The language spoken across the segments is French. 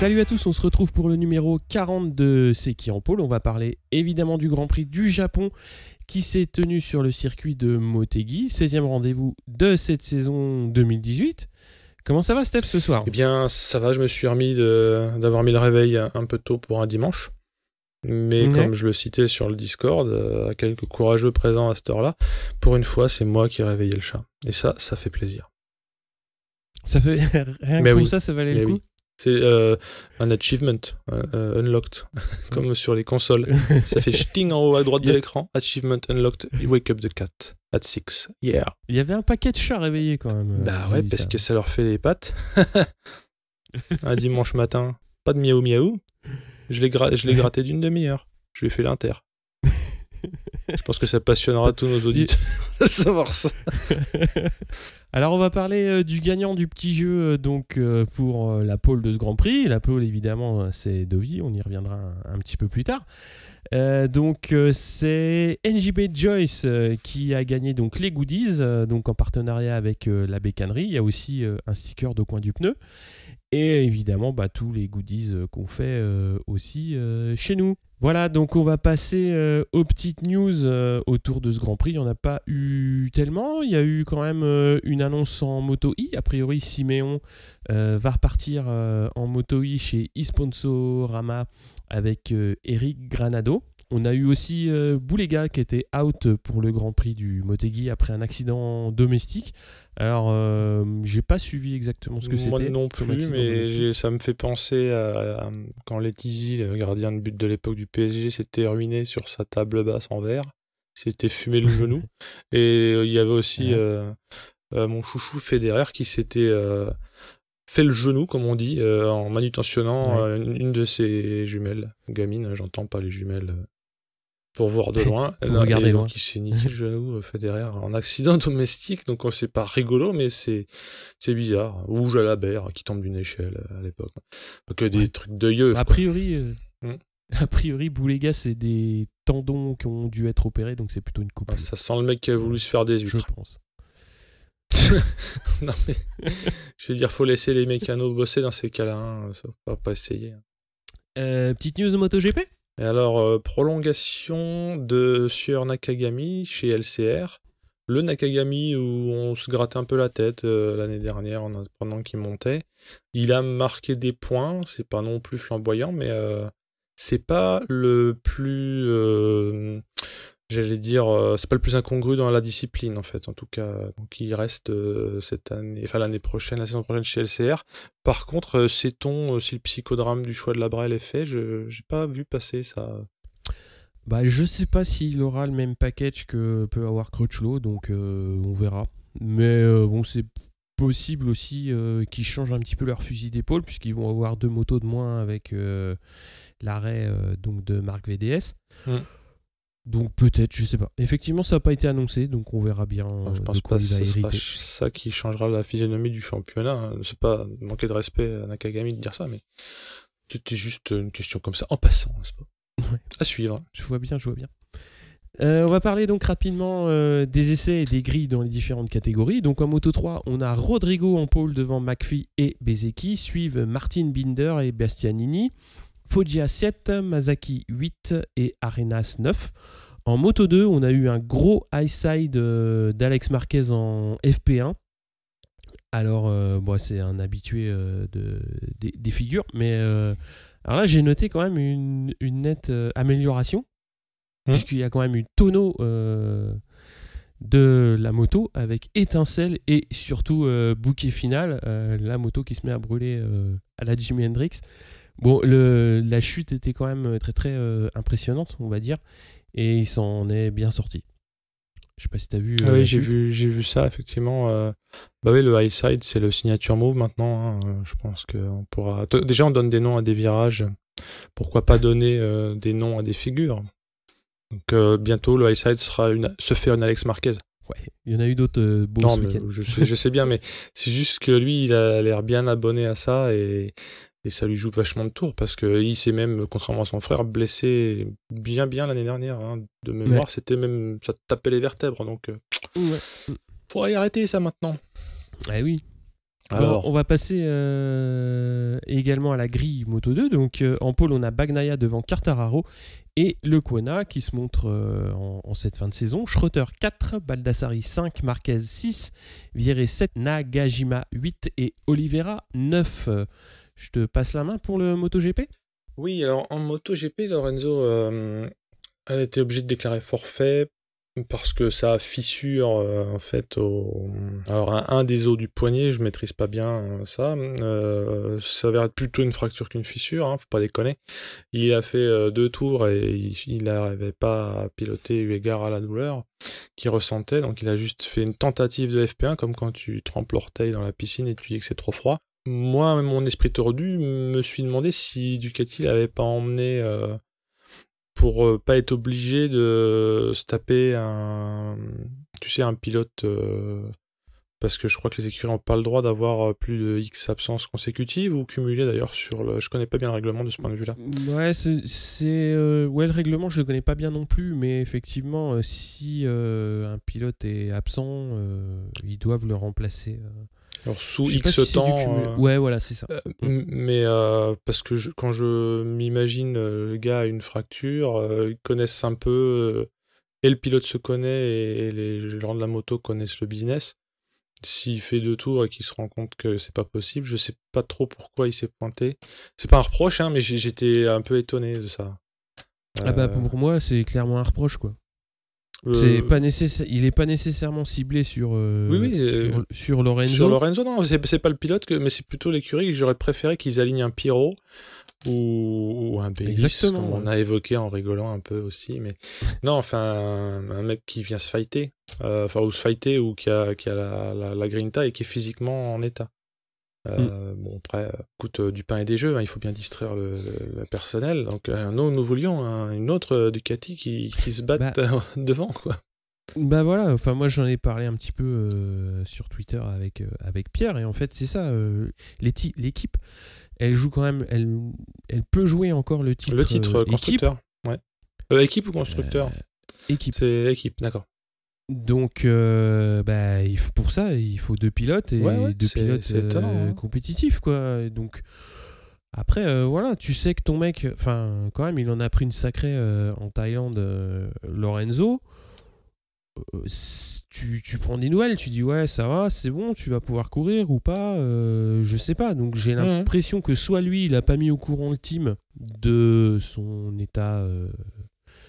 Salut à tous, on se retrouve pour le numéro 40 de C'est qui en pôle. On va parler évidemment du Grand Prix du Japon qui s'est tenu sur le circuit de Motegi, 16e rendez-vous de cette saison 2018. Comment ça va Steph ce soir? Eh bien ça va, je me suis remis d'avoir mis le réveil un peu tôt pour un dimanche. Mais Ouais. comme je le citais sur le Discord, euh, à quelques courageux présents à cette heure-là, pour une fois c'est moi qui ai réveillé le chat. Et ça, ça fait plaisir. Ça fait rien que pour oui. ça, ça valait Mais le coup? oui. C'est euh, un achievement, euh, euh, unlocked, comme sur les consoles. Ça fait ch'ting en haut à droite de l'écran. Achievement unlocked. You wake up the cat at 6. Yeah. Il y avait un paquet de chats réveillés quand même. Bah ouais, parce ça. que ça leur fait les pattes. un dimanche matin, pas de miaou miaou. Je l'ai gra- je l'ai gratté d'une demi-heure. Je lui ai fait l'inter. Je pense que ça passionnera tous nos auditeurs de savoir ça. Alors on va parler euh, du gagnant du petit jeu euh, donc euh, pour la pole de ce Grand Prix. La pole évidemment c'est Dovi, on y reviendra un, un petit peu plus tard. Donc c'est NJB Joyce qui a gagné donc les goodies donc en partenariat avec la bécannerie. Il y a aussi un sticker de coin du pneu et évidemment bah, tous les goodies qu'on fait aussi chez nous. Voilà, donc on va passer euh, aux petites news euh, autour de ce Grand Prix. Il n'y en a pas eu tellement. Il y a eu quand même euh, une annonce en Moto I. A priori, Siméon va repartir en Moto I chez eSponsorama avec Eric Granado. On a eu aussi euh, Boulega qui était out pour le Grand Prix du Motegi après un accident domestique. Alors, euh, j'ai pas suivi exactement ce que c'était. Moi non plus, mais ça me fait penser à, à quand Letizy, le gardien de but de l'époque du PSG, s'était ruiné sur sa table basse en verre. S'était fumé le genou. Et euh, il y avait aussi Ouais. mon chouchou Federer qui s'était fait le genou, comme on dit, euh, en manutentionnant Ouais. euh, une, une de ses jumelles. Gamine, j'entends pas les jumelles. Euh, Pour voir de loin. Non, regarder et loin. donc, il s'est niqué le genou, euh, Federer, en accident domestique. Donc, c'est pas rigolo, mais c'est c'est bizarre. Ou Jalabert qui tombe d'une échelle euh, à l'époque. Que des Ouais. trucs de yeux. A priori, euh, Hmm. a priori, Boulega, c'est des tendons qui ont dû être opérés, donc c'est plutôt une coupe. Ça sent le mec qui a voulu se faire des je huîtres. pense. non, mais je veux dire, faut laisser les mécanos bosser dans ces cas-là. Hein. Ça va pas essayer. Euh, petite news de MotoGP? Et alors, euh, prolongation de Sueur Nakagami chez LCR. Le Nakagami où on se grattait un peu la tête euh, l'année dernière en apprenant qu'il montait. Il a marqué des points, c'est pas non plus flamboyant, mais euh, c'est pas le plus. J'allais dire, euh, c'est pas le plus incongru dans la discipline en fait, en tout cas. Donc il reste euh, cette année, enfin l'année prochaine, la saison prochaine chez LCR. Par contre, euh, sait-on si le psychodrame du choix de la Brel est fait? Je j'ai pas vu passer ça. Bah, je sais pas s'il aura le même package que peut avoir Crutchlow, donc on verra. Mais bon, c'est possible aussi qu'ils changent un petit peu leur fusil d'épaule, puisqu'ils vont avoir deux motos de moins avec l'arrêt donc de Marc VDS. Mm. Donc peut-être, je sais pas. Effectivement, ça n'a pas été annoncé, donc on verra bien euh, je de pense pas que ce sera ça qui changera la physionomie du championnat. hein. C'est pas manquer de respect à Nakagami de dire ça, mais c'était juste une question comme ça, en passant, n'est-ce pas? Ouais. À suivre. Je vois bien, je vois bien. Euh, on va parler donc rapidement euh, des essais et des grilles dans les différentes catégories. Donc en Moto 3, on a Rodrigo en pôle devant McPhee et Bezeki, suivent Martin Binder et Bastianini, Foggia 7, Masaki 8 et Arenas 9. En Moto 2, on a eu un gros high side euh, d'Alex Marquez en FP1. Alors, euh, bon, c'est un habitué euh, de, des, des figures, mais euh, alors là, j'ai noté quand même une, une nette amélioration, Hmm. puisqu'il y a quand même eu tonneau de la moto avec étincelle et surtout bouquet final, la moto qui se met à brûler à la Jimi Hendrix. Bon, le, la chute était quand même très très euh, impressionnante, on va dire, et il s'en est bien sorti. Je sais pas si t'as vu. euh, Ah oui, j'ai vu, j'ai vu ça, effectivement. euh, Bah oui, le high side, c'est le signature move maintenant. hein, euh, Je pense qu'on pourra. Déjà, on donne des noms à des virages. Pourquoi pas donner euh, des noms à des figures Donc, euh, bientôt, le high side sera une... se fait un Alex Marquez. Ouais, il y en a eu d'autres euh, beaux Non, mais je sais, je sais bien, mais c'est juste que lui, il a l'air bien abonné à ça et, et ça lui joue vachement de tours parce que il s'est même, contrairement à son frère, blessé bien bien l'année dernière. hein. De mémoire, c'était même ça tapait les vertèbres, donc euh, Ouais. faudrait y arrêter ça maintenant. Ah oui. Bon, Alors, on va passer euh, également à la grille Moto 2. Donc euh, en pôle, on a Bagnaia devant Quartararo et Le qui se montre euh, en, en cette fin de saison. Schroeter 4, Baldassari 5, Marquez 6, Vieré 7, Nagajima 8 et Oliveira 9. Euh, Je te passe la main pour le MotoGP? Oui, alors en MotoGP, Lorenzo euh, a été obligé de déclarer forfait parce que ça fissure euh, en fait au alors un, des os du poignet je maîtrise pas bien euh, ça euh, ça avait être plutôt une fracture qu'une fissure hein, faut pas déconner. Il a fait euh, deux tours et il, il n'arrivait pas à piloter eu égard à la douleur qu'il ressentait. Donc il a juste fait une tentative de FP1 comme quand tu trempes l'orteil dans la piscine et tu dis que c'est trop froid. Moi mon esprit tordu me suis demandé si Ducati l'avait pas emmené euh, pour euh, pas être obligé de se taper un tu sais un pilote euh, parce que je crois que les écuries n'ont pas le droit d'avoir euh, plus de X absences consécutives ou cumulées d'ailleurs sur le je connais pas bien le règlement de ce point de vue là Ouais, c'est, ouais, le règlement, je le connais pas bien non plus, mais effectivement, si un pilote est absent, ils doivent le remplacer. Alors sous Je X si temps cumul. euh, Ouais, voilà, c'est ça. euh, mais euh, parce que je- quand je m'imagine le gars a une fracture ils connaissent un peu et le pilote se connaît et, et les gens de la moto connaissent le business s'il fait deux tours et qu'il se rend compte que c'est pas possible, je sais pas trop pourquoi il s'est pointé. C'est pas un reproche, hein, mais j'étais un peu étonné de ça. Ah bah pour moi, c'est clairement un reproche, quoi. Euh, C'est pas nécessaire, il est pas nécessairement ciblé sur, euh, Oui, oui, sur, sur Lorenzo. Sur Lorenzo, non, c'est pas le pilote, que, mais c'est plutôt l'écurie que j'aurais préféré qu'ils alignent un Pyro ou, ou un Bélis, comme on a évoqué en rigolant un peu aussi. Mais non, enfin, un, un mec qui vient se fighter, euh, enfin, ou se fighter, ou qui a, qui a la, la, la grinta et qui est physiquement en état. Euh, Bon, après, euh, écoute, euh, du pain et des jeux, hein, il faut bien distraire le, le personnel. Donc, euh, nous, nous voulions hein, une autre Ducati qui, qui se batte Bah. devant, quoi. Bah voilà, enfin moi j'en ai parlé un petit peu euh, sur Twitter avec, avec Pierre et en fait c'est ça, l'équipe, elle joue quand même, elle, elle peut jouer encore le titre. le titre constructeur. Ouais. Euh, équipe ou équipe. constructeur équipe. C'est équipe, d'accord. Donc euh, bah, il faut, pour ça il faut deux pilotes et Ouais, ouais, deux pilotes euh, hein. compétitifs quoi. Et donc après euh, voilà, tu sais que ton mec, enfin quand même il en a pris une sacrée en Thaïlande, Lorenzo. Tu, tu prends des nouvelles, tu dis ouais ça va, c'est bon, tu vas pouvoir courir ou pas, je sais pas. Donc j'ai l'impression que soit lui il a pas mis au courant le team de son état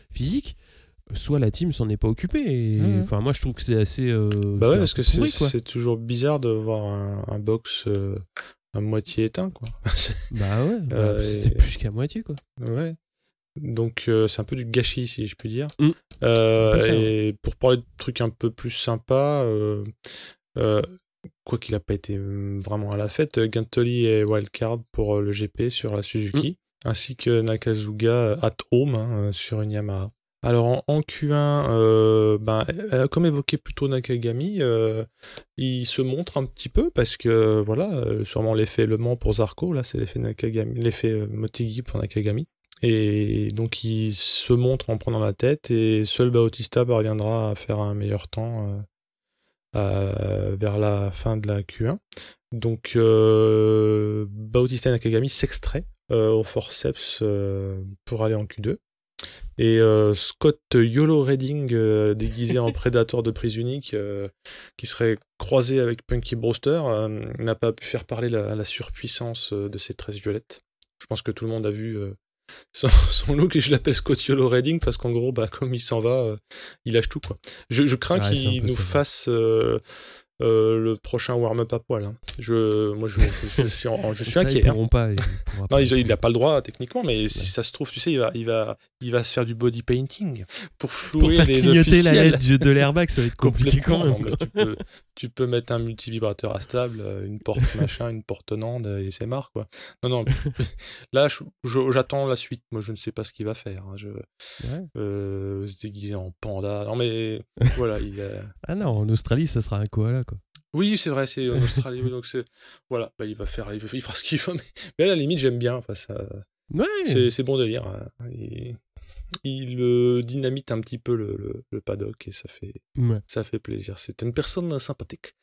physique, soit la team s'en est pas occupée. Et, Mhm. Enfin moi je trouve que c'est assez. euh, Bah c'est ouais, parce que c'est c'est toujours bizarre de voir un, un box euh, à moitié éteint, quoi. Bah ouais, bah, Euh, c'est et- plus qu'à moitié quoi. ouais. Donc euh, c'est un peu du gâchis, si je puis dire. Mm. Euh, faire, et pour parler de trucs un peu plus sympas, euh, euh, quoi qu'il n'a pas été vraiment à la fête, Gantoli est wildcard pour le GP sur la Suzuki, ainsi que Nakazuga at home hein, sur une Yamaha. Alors en, en Q1, euh, ben, comme évoqué plutôt Nakagami, euh, il se montre un petit peu parce que voilà, euh, sûrement l'effet Le Mans pour Zarco, là c'est l'effet Nakagami, l'effet Motegi pour Nakagami. Et donc il se montre en prenant la tête et seul Bautista parviendra à faire un meilleur temps euh, vers la fin de la Q1. Donc Bautista et Nakagami s'extraient euh, au forceps pour aller en Q2. Et euh, Scott YOLO Redding, euh, déguisé en prédateur de prise unique, euh, qui serait croisé avec Punky Brewster, euh, n'a pas pu faire parler la, la surpuissance euh, de ses tresses violettes. Je pense que tout le monde a vu euh, son, son look et je l'appelle Scott YOLO Redding parce qu'en gros, bah, comme il s'en va, euh, il lâche tout. Quoi. Je, je crains Ouais, qu'il nous fasse euh, euh, le prochain warm-up à poil. hein. Je, moi, je, je, suis, en- je suis Ça, ils inquiet. hein. pas. ils Non, il, il a pas le droit techniquement, mais si ça se trouve, tu sais, il va, il va, il va se faire du body painting pour pour flouer faire les la officiels. LED du- de l'airbag, ça va être compliqué quand même. non, tu, peux, tu peux mettre un multivibrateur à stable, euh, une porte machin, une porte Nande, et c'est marre, quoi. Non, non, là, j'attends la suite. Moi, je ne sais pas ce qu'il va faire. Hein. Je, euh, se déguiser en panda. Non, mais voilà. Il Ah non, en Australie, ça sera un koala, quoi. Oui, c'est vrai, c'est en Australie. donc c'est voilà, bah, il va faire, il, fera ce qu'il veut. Mais, à la limite, j'aime bien. Enfin, ça, ouais. c'est bon délire. Hein. Il, il dynamite un petit peu le, le, paddock et ça fait, ça fait plaisir. C'est une personne sympathique.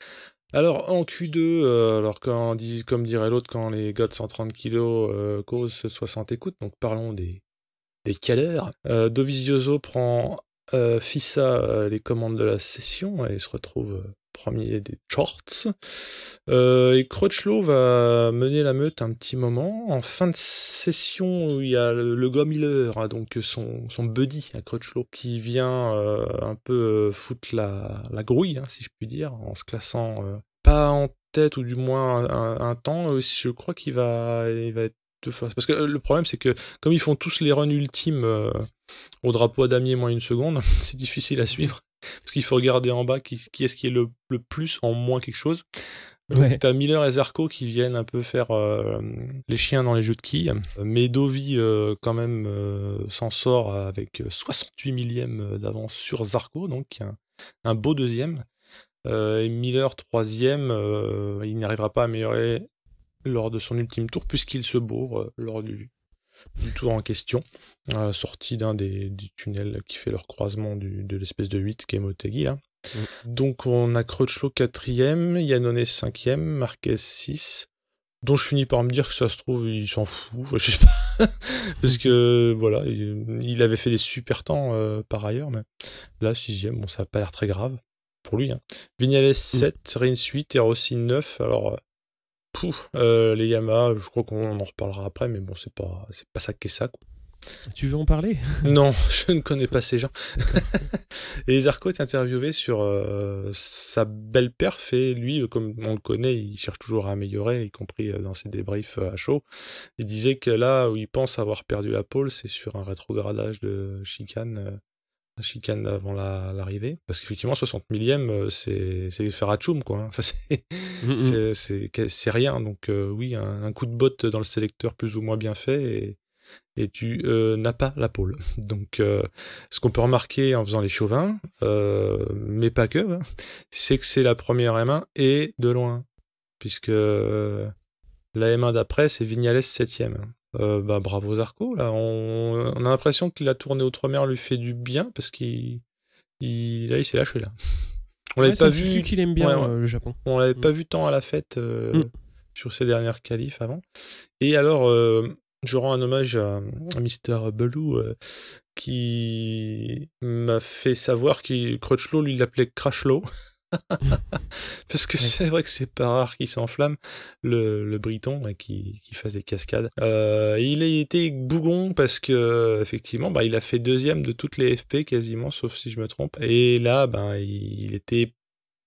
Alors en Q2, euh, alors quand dit, comme dirait l'autre, quand les gars de 130 kg euh, causent 60 écoutes, donc parlons des des caleurs. Euh, Dovizioso prend euh, Fissa les commandes de la session et se retrouve premier des charts. Euh, et Crutchlow va mener la meute un petit moment. En fin de session, il y a le, le hein, donc son, son buddy à Crutchlow, qui vient euh, un peu euh, foutre la, la grouille, hein, si je puis dire, en se classant pas en tête ou du moins un, temps. Je crois qu'il va, il va être. Parce que le problème, c'est que comme ils font tous les runs ultimes au drapeau à damier moins une seconde, c'est difficile à suivre. Parce qu'il faut regarder en bas qui, est-ce qui est le, plus en moins quelque chose. Donc t'as Miller et Zarco qui viennent un peu faire euh, les chiens dans les jeux de quilles. Mais Dovi euh, quand même euh, s'en sort avec 68 millièmes d'avance sur Zarco, donc un, un beau deuxième. et Miller troisième, il n'arrivera pas à améliorer lors de son ultime tour puisqu'il se bourre lors du, du tour en question, euh, sorti d'un des, tunnels qui fait leur croisement de l'espèce de 8 qui est Motegi là. Mm. Donc on a Crutchlow 4ème, Yannone 5ème, Marquez 6, dont je finis par me dire que ça se trouve il s'en fout, je sais pas, parce que voilà, il, avait fait des super temps euh, par ailleurs, mais là 6ème, bon ça a pas l'air très grave pour lui. Hein. Vignales 7, mm. Rins 8 et Rossi 9, alors euh, euh, les Yamaha, je crois qu'on en reparlera après, mais bon, c'est pas, c'est pas ça qu'est ça. Quoi. Tu veux en parler? Non, je ne connais pas ces gens. et Zarco est interviewé sur euh, sa belle perf et lui, euh, comme on le connaît, il cherche toujours à améliorer, y compris dans ses débriefs à chaud. Il disait que là où il pense avoir perdu la pole, c'est sur un rétrogradage de chicane chicane avant l'arrivée. parce qu'effectivement, 60 millième, euh, c'est faire tchoum, quoi. Hein. Enfin, mm. c'est rien. Donc, euh, oui, un, coup de botte dans le sélecteur plus ou moins bien fait et, et tu euh, n'as pas la pole. Donc, ce qu'on peut remarquer en faisant les chauvins, mais pas que, hein, c'est que c'est la première M1 et de loin. Puisque la M1 d'après, c'est Vignales 7ème. Euh, bah, bravo Zarco. Là, on, a l'impression que la tournée outre-mer lui fait du bien parce qu'il il, là, il s'est lâché là. On l'avait pas vu. qu'il aime bien euh, le Japon. On l'avait pas mm. vu tant à la fête euh, mm. sur ses dernières qualifs avant. Et alors, je rends un hommage à, Mr. Belou qui m'a fait savoir que Crutchlow lui l'appelait Crashlow. Parce que c'est vrai que c'est pas rare qu'il s'enflamme, le, le Briton, et qu'il fasse des cascades. Euh, il a été bougon parce que, effectivement, bah, il a fait deuxième de toutes les FP quasiment, sauf si je me trompe. Et là, ben, il, était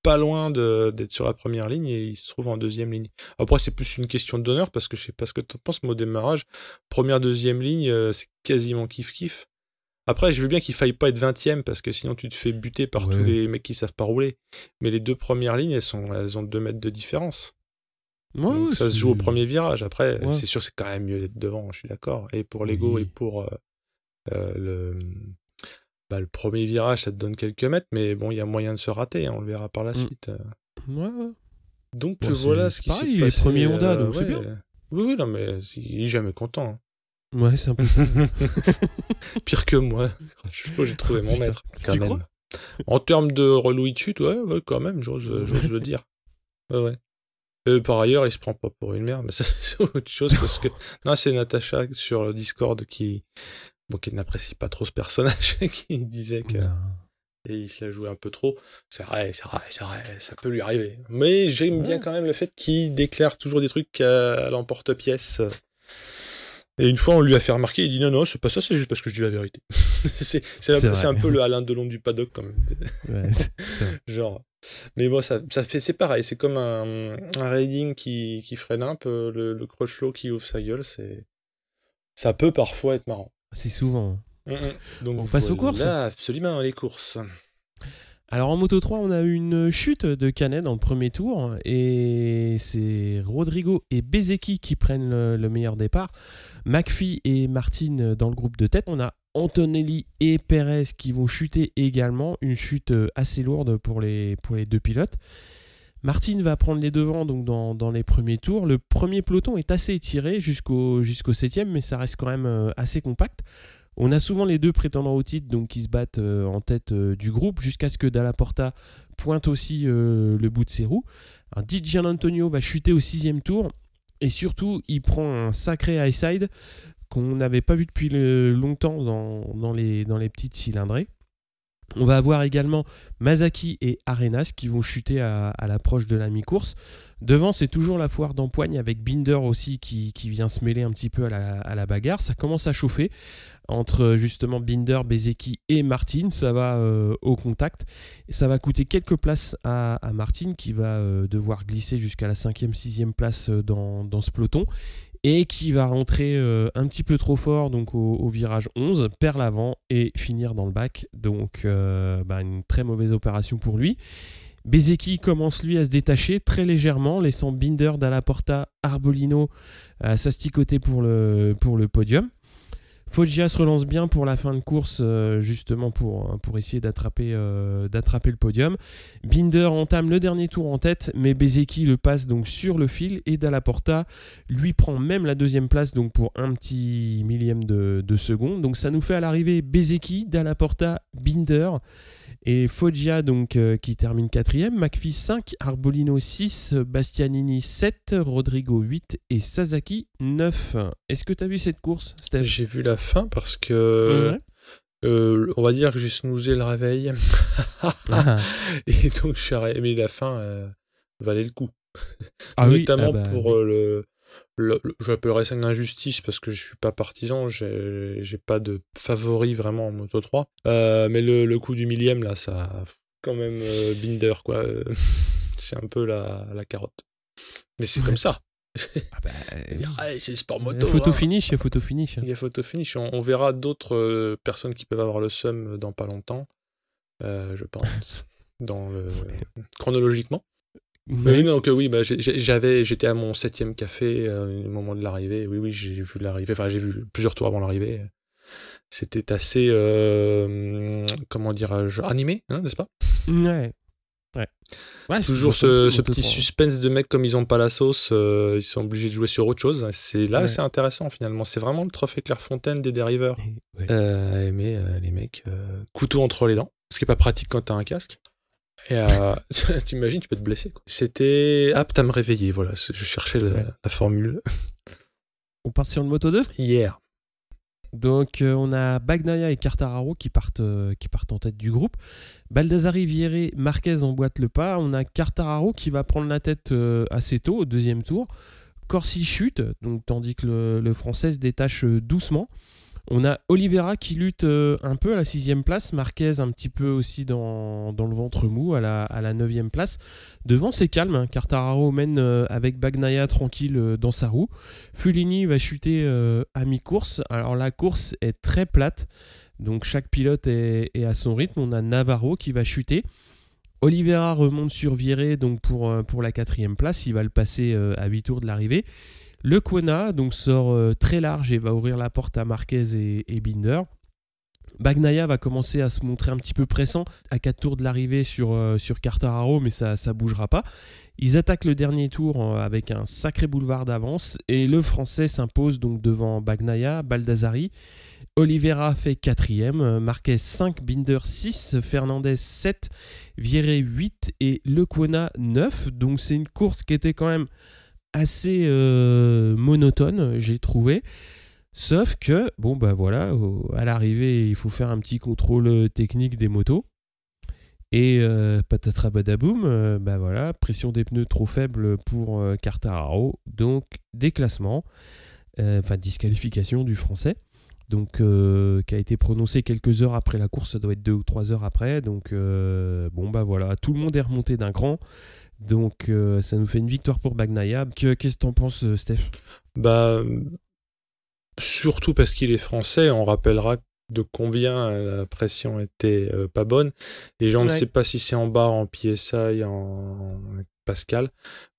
pas loin d'être sur la première ligne et il se trouve en deuxième ligne. Après, c'est plus une question d'honneur parce que je sais pas ce que tu penses, mais au démarrage, première, deuxième ligne, euh, c'est quasiment kiff-kiff. Après, je veux bien qu'il faille pas être 20 parce que sinon tu te fais buter par tous les mecs qui savent pas rouler. Mais les deux premières lignes, elles, sont, elles ont 2 mètres de différence. ça se joue au premier virage. Après, c'est sûr, c'est quand même mieux d'être devant, je suis d'accord. Et pour l'ego et pour euh, euh, le, bah, le premier virage, ça te donne quelques mètres, mais bon, il y a moyen de se rater, hein, on le verra par la mm. suite. Euh. Ouais, Donc voilà ce qui s'est passé. Il est premier Honda, donc c'est bien. Oui, oui, non, mais il est jamais content. Ouais, c'est un peu ça. Pire que moi. J'ai trouvé mon maître. Quand même. en termes de relouitude, ouais, ouais, quand même, j'ose le dire. Ouais, ouais. Euh, par ailleurs, il se prend pas pour une merde, mais ça c'est autre chose parce que non, c'est Natacha sur le Discord qui bon qui n'apprécie pas trop ce personnage qui disait que et il se l'a joué un peu trop. C'est vrai, c'est vrai, c'est vrai, ça peut lui arriver. Mais j'aime bien quand même le fait qu'il déclare toujours des trucs à l'emporte-pièce. Et une fois, on lui a fait remarquer, il dit non, non, c'est pas ça, c'est juste parce que je dis la vérité. c'est un peu le Alain Delon du paddock, quand même. Ouais, Genre. Mais moi, ça, ça fait, c'est pareil, c'est comme un, un raiding qui, qui freine un peu, le, le crochelot qui ouvre sa gueule, c'est, ça peut parfois être marrant. C'est souvent. Mm, mm. Donc, on passe aux courses. Absolument, les courses. Alors en Moto 3, on a eu une chute de Canet dans le premier tour et c'est Rodrigo et Bezeki qui prennent le, meilleur départ. McPhee et Martin dans le groupe de tête. On a Antonelli et Perez qui vont chuter également. Une chute assez lourde pour les, deux pilotes. Martin va prendre les devants donc dans, les premiers tours. Le premier peloton est assez étiré jusqu'au jusqu'au septième, mais ça reste quand même euh, assez compact. On a souvent les deux prétendants au titre donc qui se battent euh, en tête euh, du groupe jusqu'à ce que Dalla Porta pointe aussi euh, le bout de ses roues. Alors, Antonio va chuter au sixième tour et surtout il prend un sacré high side qu'on n'avait pas vu depuis longtemps dans, les, dans les petites cylindrées. On va avoir également Mazaki et Arenas qui vont chuter à, l'approche de la mi-course. Devant, c'est toujours la foire d'empoigne avec Binder aussi qui, vient se mêler un petit peu à la, bagarre. Ça commence à chauffer entre justement Binder, Bezeki et Martin. Ça va euh, au contact. ça va coûter quelques places à, Martin qui va euh, devoir glisser jusqu'à la 5e, 6e place euh, dans, ce peloton et qui va rentrer un petit peu trop fort donc au, virage 11, perd l'avant et finir dans le bac. Donc bah, une très mauvaise opération pour lui. Bezeki commence lui à se détacher très légèrement, laissant Binder, Dalla Porta, Arbolino à s'asticoter pour le podium. Foggia se relance bien pour la fin de course, euh, justement pour, pour essayer d'attraper euh, d'attraper le podium. Binder entame le dernier tour en tête, mais Bezeki le passe donc sur le fil et Dalla Porta lui prend même la deuxième place donc pour un petit millième de, de seconde. Donc ça nous fait à l'arrivée Bezeki, Dalla Porta, Binder. Et Foggia, donc, euh, qui termine quatrième. McPhee 5, Arbolino 6, Bastianini 7, Rodrigo 8 et Sasaki 9. Est-ce que tu as vu cette course, Steph? J'ai vu la fin parce que. Euh, on va dire que j'ai snoozé le réveil. Ah. Et donc, je mais la fin euh, valait le coup. Ah Notamment ah bah pour le j'appellerais ça une injustice parce que je suis pas partisan, j'ai pas de favori vraiment en Moto 3. Euh, mais le, coup du millième, là, ça. Quand même, euh, Binder, quoi. c'est un peu la, la carotte. Mais c'est comme ça. ah bah, c'est sport moto. Photo hein. finish, il y a photo finish. Il y a photo finish. On, verra d'autres euh, personnes qui peuvent avoir le seum dans pas longtemps, je pense, dans le... chronologiquement. Oui, donc oui, bah, j'avais, j'étais à mon septième café euh, au moment de l'arrivée. Oui, oui, j'ai vu l'arrivée. Enfin, j'ai vu plusieurs tours avant l'arrivée. C'était assez, euh, comment dirais-je, animé, hein, n'est-ce pas? Ouais. Ouais. Toujours ce, petit suspense de mecs comme ils ont pas la sauce, euh, ils sont obligés de jouer sur autre chose. C'est là, c'est intéressant finalement. C'est vraiment le trophée Clairefontaine des dériveurs. Ouais. mais les mecs, couteau entre les dents, ce qui est pas pratique quand t'as un casque. Et euh, t'imagines, tu peux te blesser. C'était apte à me réveiller, voilà. Je cherchais la, formule. On part sur le Moto 2 Hier. Donc euh, on a Bagnaia et Cartararo qui partent, euh, qui partent en tête du groupe. Baldassari, Vierre, Marquez emboîtent le pas. On a Cartararo qui va prendre la tête assez tôt au deuxième tour. Corsi chute, donc, tandis que le, le français se détache doucement. On a Oliveira qui lutte euh, un peu à la sixième place, Marquez un petit peu aussi dans, le ventre mou à la, à neuvième place. Devant c'est calme, hein. Cartararo mène euh, avec Bagnaia tranquille euh, dans sa roue. Fulini va chuter à mi-course. Alors la course est très plate, donc chaque pilote est, à son rythme. On a Navarro qui va chuter. Oliveira remonte sur Viré donc pour, pour la quatrième place, il va le passer à 8 tours de l'arrivée. Le Kona donc, sort euh, très large et va ouvrir la porte à Marquez et, Binder. Bagnaia va commencer à se montrer un petit peu pressant à 4 tours de l'arrivée sur, euh, Cartararo, mais ça ne bougera pas. Ils attaquent le dernier tour avec un sacré boulevard d'avance et le français s'impose donc devant Bagnaia, Baldassari. Oliveira fait 4ème, Marquez 5, Binder 6, Fernandez 7, Vieré 8 et Lequona 9. Donc c'est une course qui était quand même assez euh, monotone, j'ai trouvé. Sauf que, bon, bah voilà, à l'arrivée, il faut faire un petit contrôle euh, technique des motos. Et euh, badaboum, euh, bah voilà, pression des pneus trop faible pour Cartararo, donc déclassement, enfin disqualification du français, donc qui a été prononcé quelques heures après la course, ça doit être deux ou trois heures après, donc bon bah voilà, tout le monde est remonté d'un cran, donc euh, ça nous fait une victoire pour Bagnaia. Qu'est-ce que t'en penses, euh, Steph? Bah surtout parce qu'il est français. On rappellera de combien la pression était pas bonne. Et je ne sais pas si c'est en bar, en PSI, en Pascal,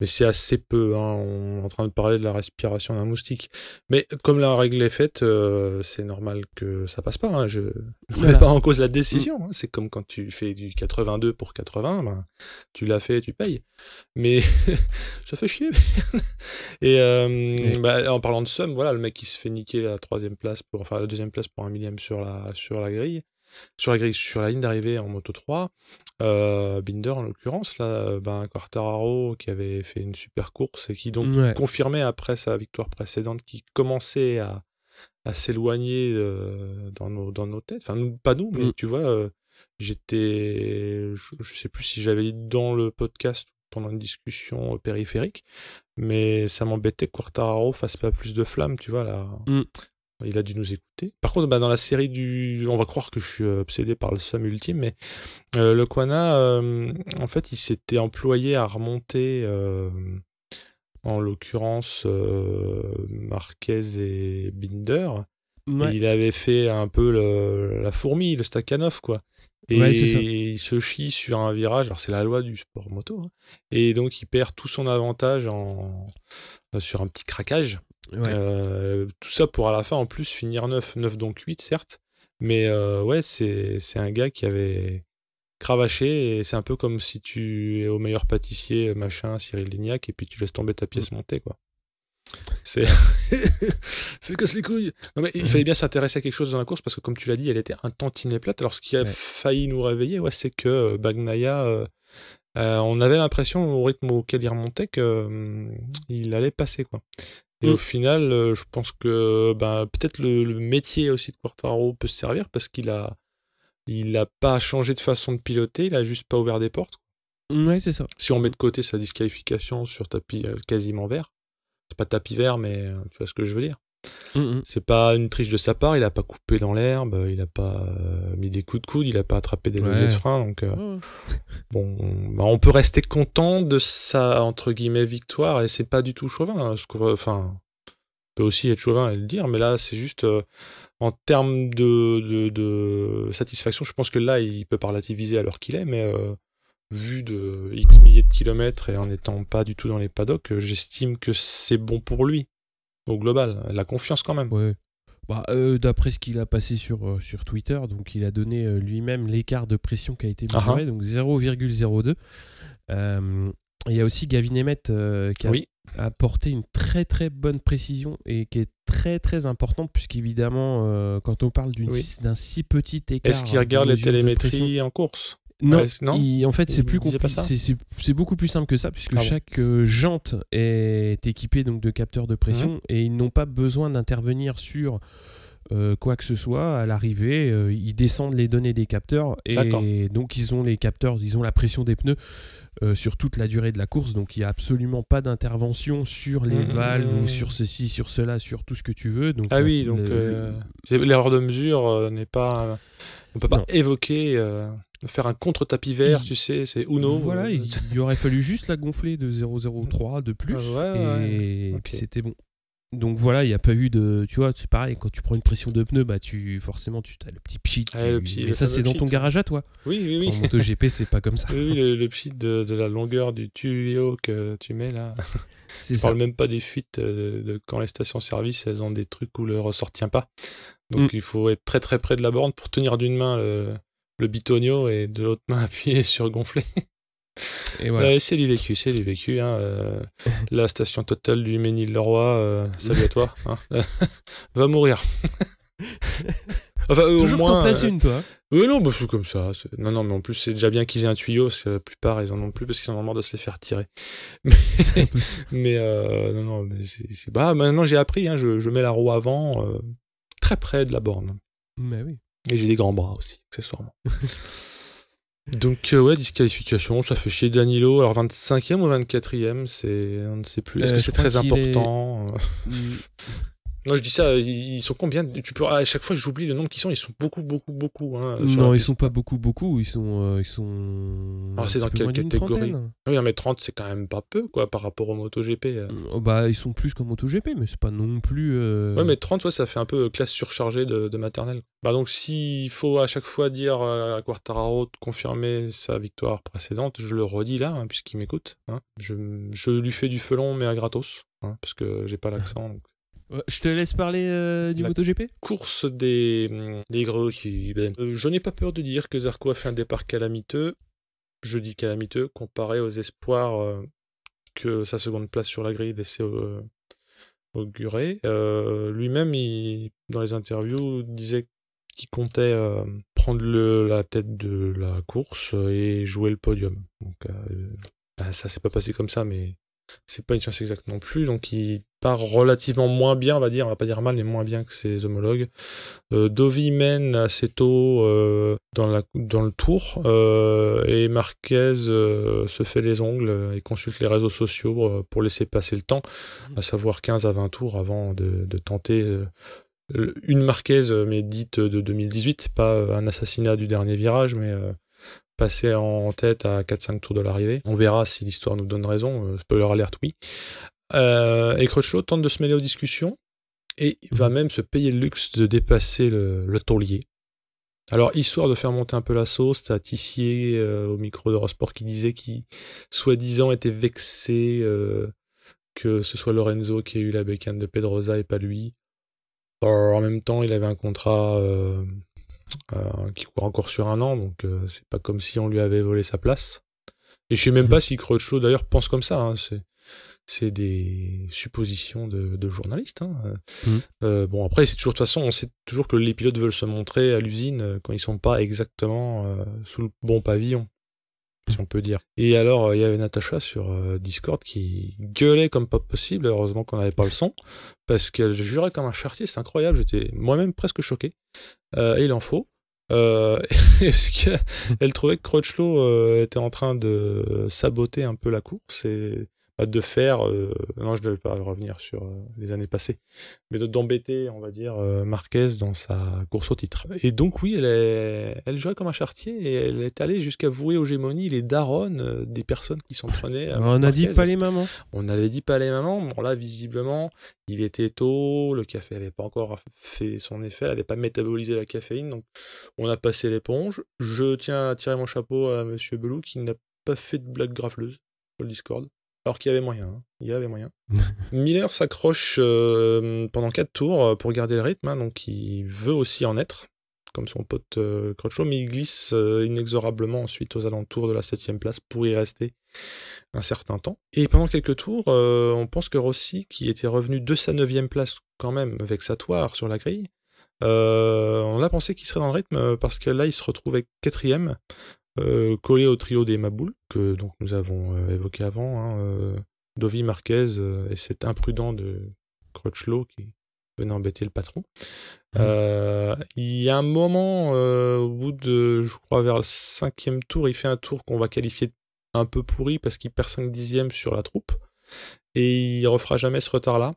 mais c'est assez peu. Hein. On est en train de parler de la respiration d'un moustique. Mais comme la règle est faite, euh, c'est normal que ça passe pas. Hein. Je ne mets pas en cause la décision. Hein. C'est comme quand tu fais du 82 pour 80, ben, tu l'as fait, tu payes. Mais ça fait chier. Et euh, bah, en parlant de somme, voilà, le mec qui se fait niquer la troisième place pour, enfin la deuxième place pour un millième sur la sur la grille sur la grille, sur la ligne d'arrivée en moto 3. Euh, Binder en l'occurrence, là, ben, Quartararo qui avait fait une super course et qui donc confirmait après sa victoire précédente qui commençait à, à s'éloigner euh, dans, nos, dans nos têtes. Enfin, nous, pas nous, mais mm. tu vois, euh, j'étais, je, sais plus si j'avais dit dans le podcast pendant une discussion périphérique, mais ça m'embêtait que Quartararo fasse pas plus de flammes, tu vois, là. Mm. Il a dû nous écouter. Par contre, bah, dans la série du, on va croire que je suis euh, obsédé par le somme ultime, mais euh, le Quana, euh, en fait, il s'était employé à remonter, en l'occurrence Marquez et Binder. il avait fait un peu la fourmi, le Stakhanov, quoi. Et il se chie sur un virage. Alors c'est la loi du sport moto. Hein. Et donc il perd tout son avantage en, sur un petit craquage. Euh, tout ça pour à la fin en plus finir 9, 9 donc 8 certes, mais euh, ouais c'est un gars qui avait cravaché et c'est un peu comme si tu es au meilleur pâtissier machin Cyril Lignac et puis tu laisses tomber ta pièce mm. montée quoi. C'est c'est casse les couilles. Non mais il fallait bien s'intéresser à quelque chose dans la course parce que comme tu l'as dit, elle était un tantinet plate. Alors ce qui a failli nous réveiller, ouais, c'est que euh, Bagnaia on avait l'impression au rythme auquel il remontait que hum, il allait passer quoi. Et au mm. final, euh, je pense que ben, peut-être le, métier aussi de Quartaro peut se servir parce qu'il a, il a pas changé de façon de piloter, il a juste pas ouvert des portes. Ouais, c'est ça. Si on met de côté sa disqualification sur tapis euh, quasiment vert, c'est pas tapis vert, mais euh, tu vois ce que je veux dire. Mm, mm. C'est pas une triche de sa part, il a pas coupé dans l'herbe, il a pas euh, mis des coups de coude, il a pas attrapé des leviers de frein, donc euh, bon, bah, on peut rester content de sa entre guillemets victoire et c'est pas du tout chauvin, hein, enfin, peut aussi être chauvin et le dire, mais là c'est juste euh, en termes de, de, de, satisfaction, je pense que là il peut pas relativiser alors qu'il est, mais vu de X milliers de kilomètres et en étant pas du tout dans les paddocks, j'estime que c'est bon pour lui au global. La confiance quand même. Ouais. Bah, euh, D'après ce qu'il a passé sur, euh, sur Twitter, donc il a donné euh, lui-même l'écart de pression qui a été mesuré, donc 0,02. Il y a aussi Gavin Emmett qui a apporté une très très bonne précision et qui est très très importante puisqu'évidemment quand on parle d'un si petit écart... Est-ce qu'il regarde les télémétries en course? Non, en fait, c'est plus C'est beaucoup plus simple que ça, puisque ah chaque euh, jante est équipée donc de capteurs de pression et ils n'ont pas besoin d'intervenir sur euh, quoi que ce soit à l'arrivée. Euh, ils descendent les données des capteurs et donc ils ont les capteurs, ils ont la pression des pneus sur toute la durée de la course. Donc il n'y a absolument pas d'intervention sur les mmh, valves ou sur ceci, sur cela, sur tout ce que tu veux. Donc, ah oui, donc l'erreur de mesure n'est pas. On peut pas évoquer faire un contre-tapis vert, tu sais, c'est Uno. Voilà, il, il, aurait fallu juste la gonfler de 0,03 de plus et, puis c'était bon. Donc voilà, il n'y a pas eu de. Tu vois, c'est pareil, quand tu prends une pression de pneu, bah tu forcément tu as le petit pchit. Ah, mais ça, c'est dans ton garage à toi. Oui, oui, oui. En MotoGP, c'est pas comme ça. Oui, le, le pchit de, la longueur du tuyau que tu mets là. Je parle même pas des fuites euh, de, quand les stations-service, elles ont des trucs où le ressort tient pas. Donc mm. il faut être très très près de la borne pour tenir d'une main le, le bitonio et de l'autre main appuyé sur gonflé. Et voilà. Euh, c'est du vécu, c'est du vécu. Hein, euh, la station totale du Ménil-le-Roi, euh, salut à toi. Hein. va mourir. enfin, Toujours au moins. place une, toi. Oui, non, bah, c'est comme ça. Non, non, mais en plus, c'est déjà bien qu'ils aient un tuyau, parce que la plupart, ils en ont plus parce qu'ils ont marre de se les faire tirer. Mais, mais non, non, mais c'est. Bah, maintenant, j'ai appris, hein, je, je, mets la roue avant, très près de la borne. Mais oui. Et j'ai des grands bras aussi, accessoirement. Donc euh, ouais, disqualification, ça fait chier Danilo. Alors 25e ou 24e, c'est on ne sait plus. Est-ce euh, que c'est très important mm. Non, je dis ça, ils sont combien Tu peux à chaque fois j'oublie le nombre qu'ils sont, ils sont beaucoup beaucoup beaucoup hein, non, ils piste. sont pas beaucoup, beaucoup. Ils sont. euh, ils sont Alors, c'est un dans quelle catégorie. Oui, mais 30 c'est quand même pas peu quoi par rapport au MotoGP. euh. Oh, bah, ils sont plus comme MotoGP, mais c'est pas non plus. euh, Ouais, mais 30 ouais, ça fait un peu classe surchargée de, de maternelle. Bah donc s'il faut à chaque fois dire euh, à Quartararo de confirmer sa victoire précédente, je le redis là hein, puisqu'il m'écoute. hein. Je, je lui fais du felon mais à gratos hein, parce que j'ai pas l'accent. donc. Je te laisse parler euh, du La- MotoGP? course des, hum, des gros qui. ben, euh, je n'ai pas peur de dire que Zarco a fait un départ calamiteux. Je dis calamiteux comparé aux espoirs euh, que sa seconde place sur la grille laissait augurer. Lui-même, dans les interviews, disait qu'il comptait prendre le- la tête de la course et jouer le podium. Donc, bah, ça s'est pas passé comme ça, mais c'est pas une science exacte non plus. Donc, il part relativement moins bien, on va dire, on va pas dire mal, mais moins bien que ses homologues. Euh, Dovi mène assez tôt euh, dans, la, dans le tour euh, et Marquez euh, se fait les ongles et consulte les réseaux sociaux euh, pour laisser passer le temps, à savoir 15 à 20 tours avant de, de tenter euh, une Marquez, mais dite de 2018, pas un assassinat du dernier virage, mais euh, passer en tête à 4-5 tours de l'arrivée. On verra si l'histoire nous donne raison, euh, spoiler alert, oui. Euh, et Crutchlow tente de se mêler aux discussions et va même se payer le luxe de dépasser le, le taulier. Alors, histoire de faire monter un peu la sauce, t'as Tissier euh, au micro d'Eurosport qui disait qu'il, soi-disant, était vexé euh, que ce soit Lorenzo qui ait eu la bécane de Pedrosa et pas lui. Alors, en même temps, il avait un contrat euh, qui court encore sur un an, donc euh, c'est pas comme si on lui avait volé sa place. Et je sais même pas si Crutchlow d'ailleurs pense comme ça. hein, c'est c'est des suppositions de, de journalistes. hein. Mhm. Euh, bon après c'est toujours de toute façon on sait toujours que les pilotes veulent se montrer à l'usine euh, quand ils sont pas exactement euh, sous le bon pavillon si on peut dire. Et alors euh, il y avait Natacha sur euh, Discord qui gueulait comme pas possible. Heureusement qu'on n'avait pas le son parce qu'elle jurait comme un chartier. C'est incroyable. J'étais moi-même presque choqué. Euh, et il en faut. Euh, parce qu'elle trouvait que Crutchlow euh, était en train de saboter un peu la course et de faire, euh, non je ne vais pas revenir sur euh, les années passées, mais de- d'embêter, on va dire, euh, Marquez dans sa course au titre. Et donc oui, elle, est, elle jouait comme un chartier et elle est allée jusqu'à vouer aux gémonies les darons euh, des personnes qui s'entraînaient. On a dit pas les mamans. On avait dit pas les mamans. Bon, là, visiblement, il était tôt, le café avait pas encore fait son effet, avait pas métabolisé la caféine, donc on a passé l'éponge. Je tiens à tirer mon chapeau à Monsieur Belou qui n'a pas fait de blague grafleuse sur le Discord. Alors qu'il y avait moyen, hein. il y avait moyen. Miller s'accroche euh, pendant 4 tours euh, pour garder le rythme, hein, donc il veut aussi en être, comme son pote euh, Crutchlow, mais il glisse euh, inexorablement ensuite aux alentours de la 7 place pour y rester un certain temps. Et pendant quelques tours, euh, on pense que Rossi, qui était revenu de sa 9 place quand même vexatoire sur la grille, euh, on a pensé qu'il serait dans le rythme parce que là il se retrouvait quatrième, euh, collé au trio des Maboules, que donc nous avons euh, évoqué avant, hein, euh, Dovi Marquez euh, et cet imprudent de Crutchlow qui venait embêter le patron. Euh, il y a un moment, euh, au bout de, je crois, vers le cinquième tour, il fait un tour qu'on va qualifier un peu pourri parce qu'il perd 5 dixièmes sur la troupe et il refera jamais ce retard-là.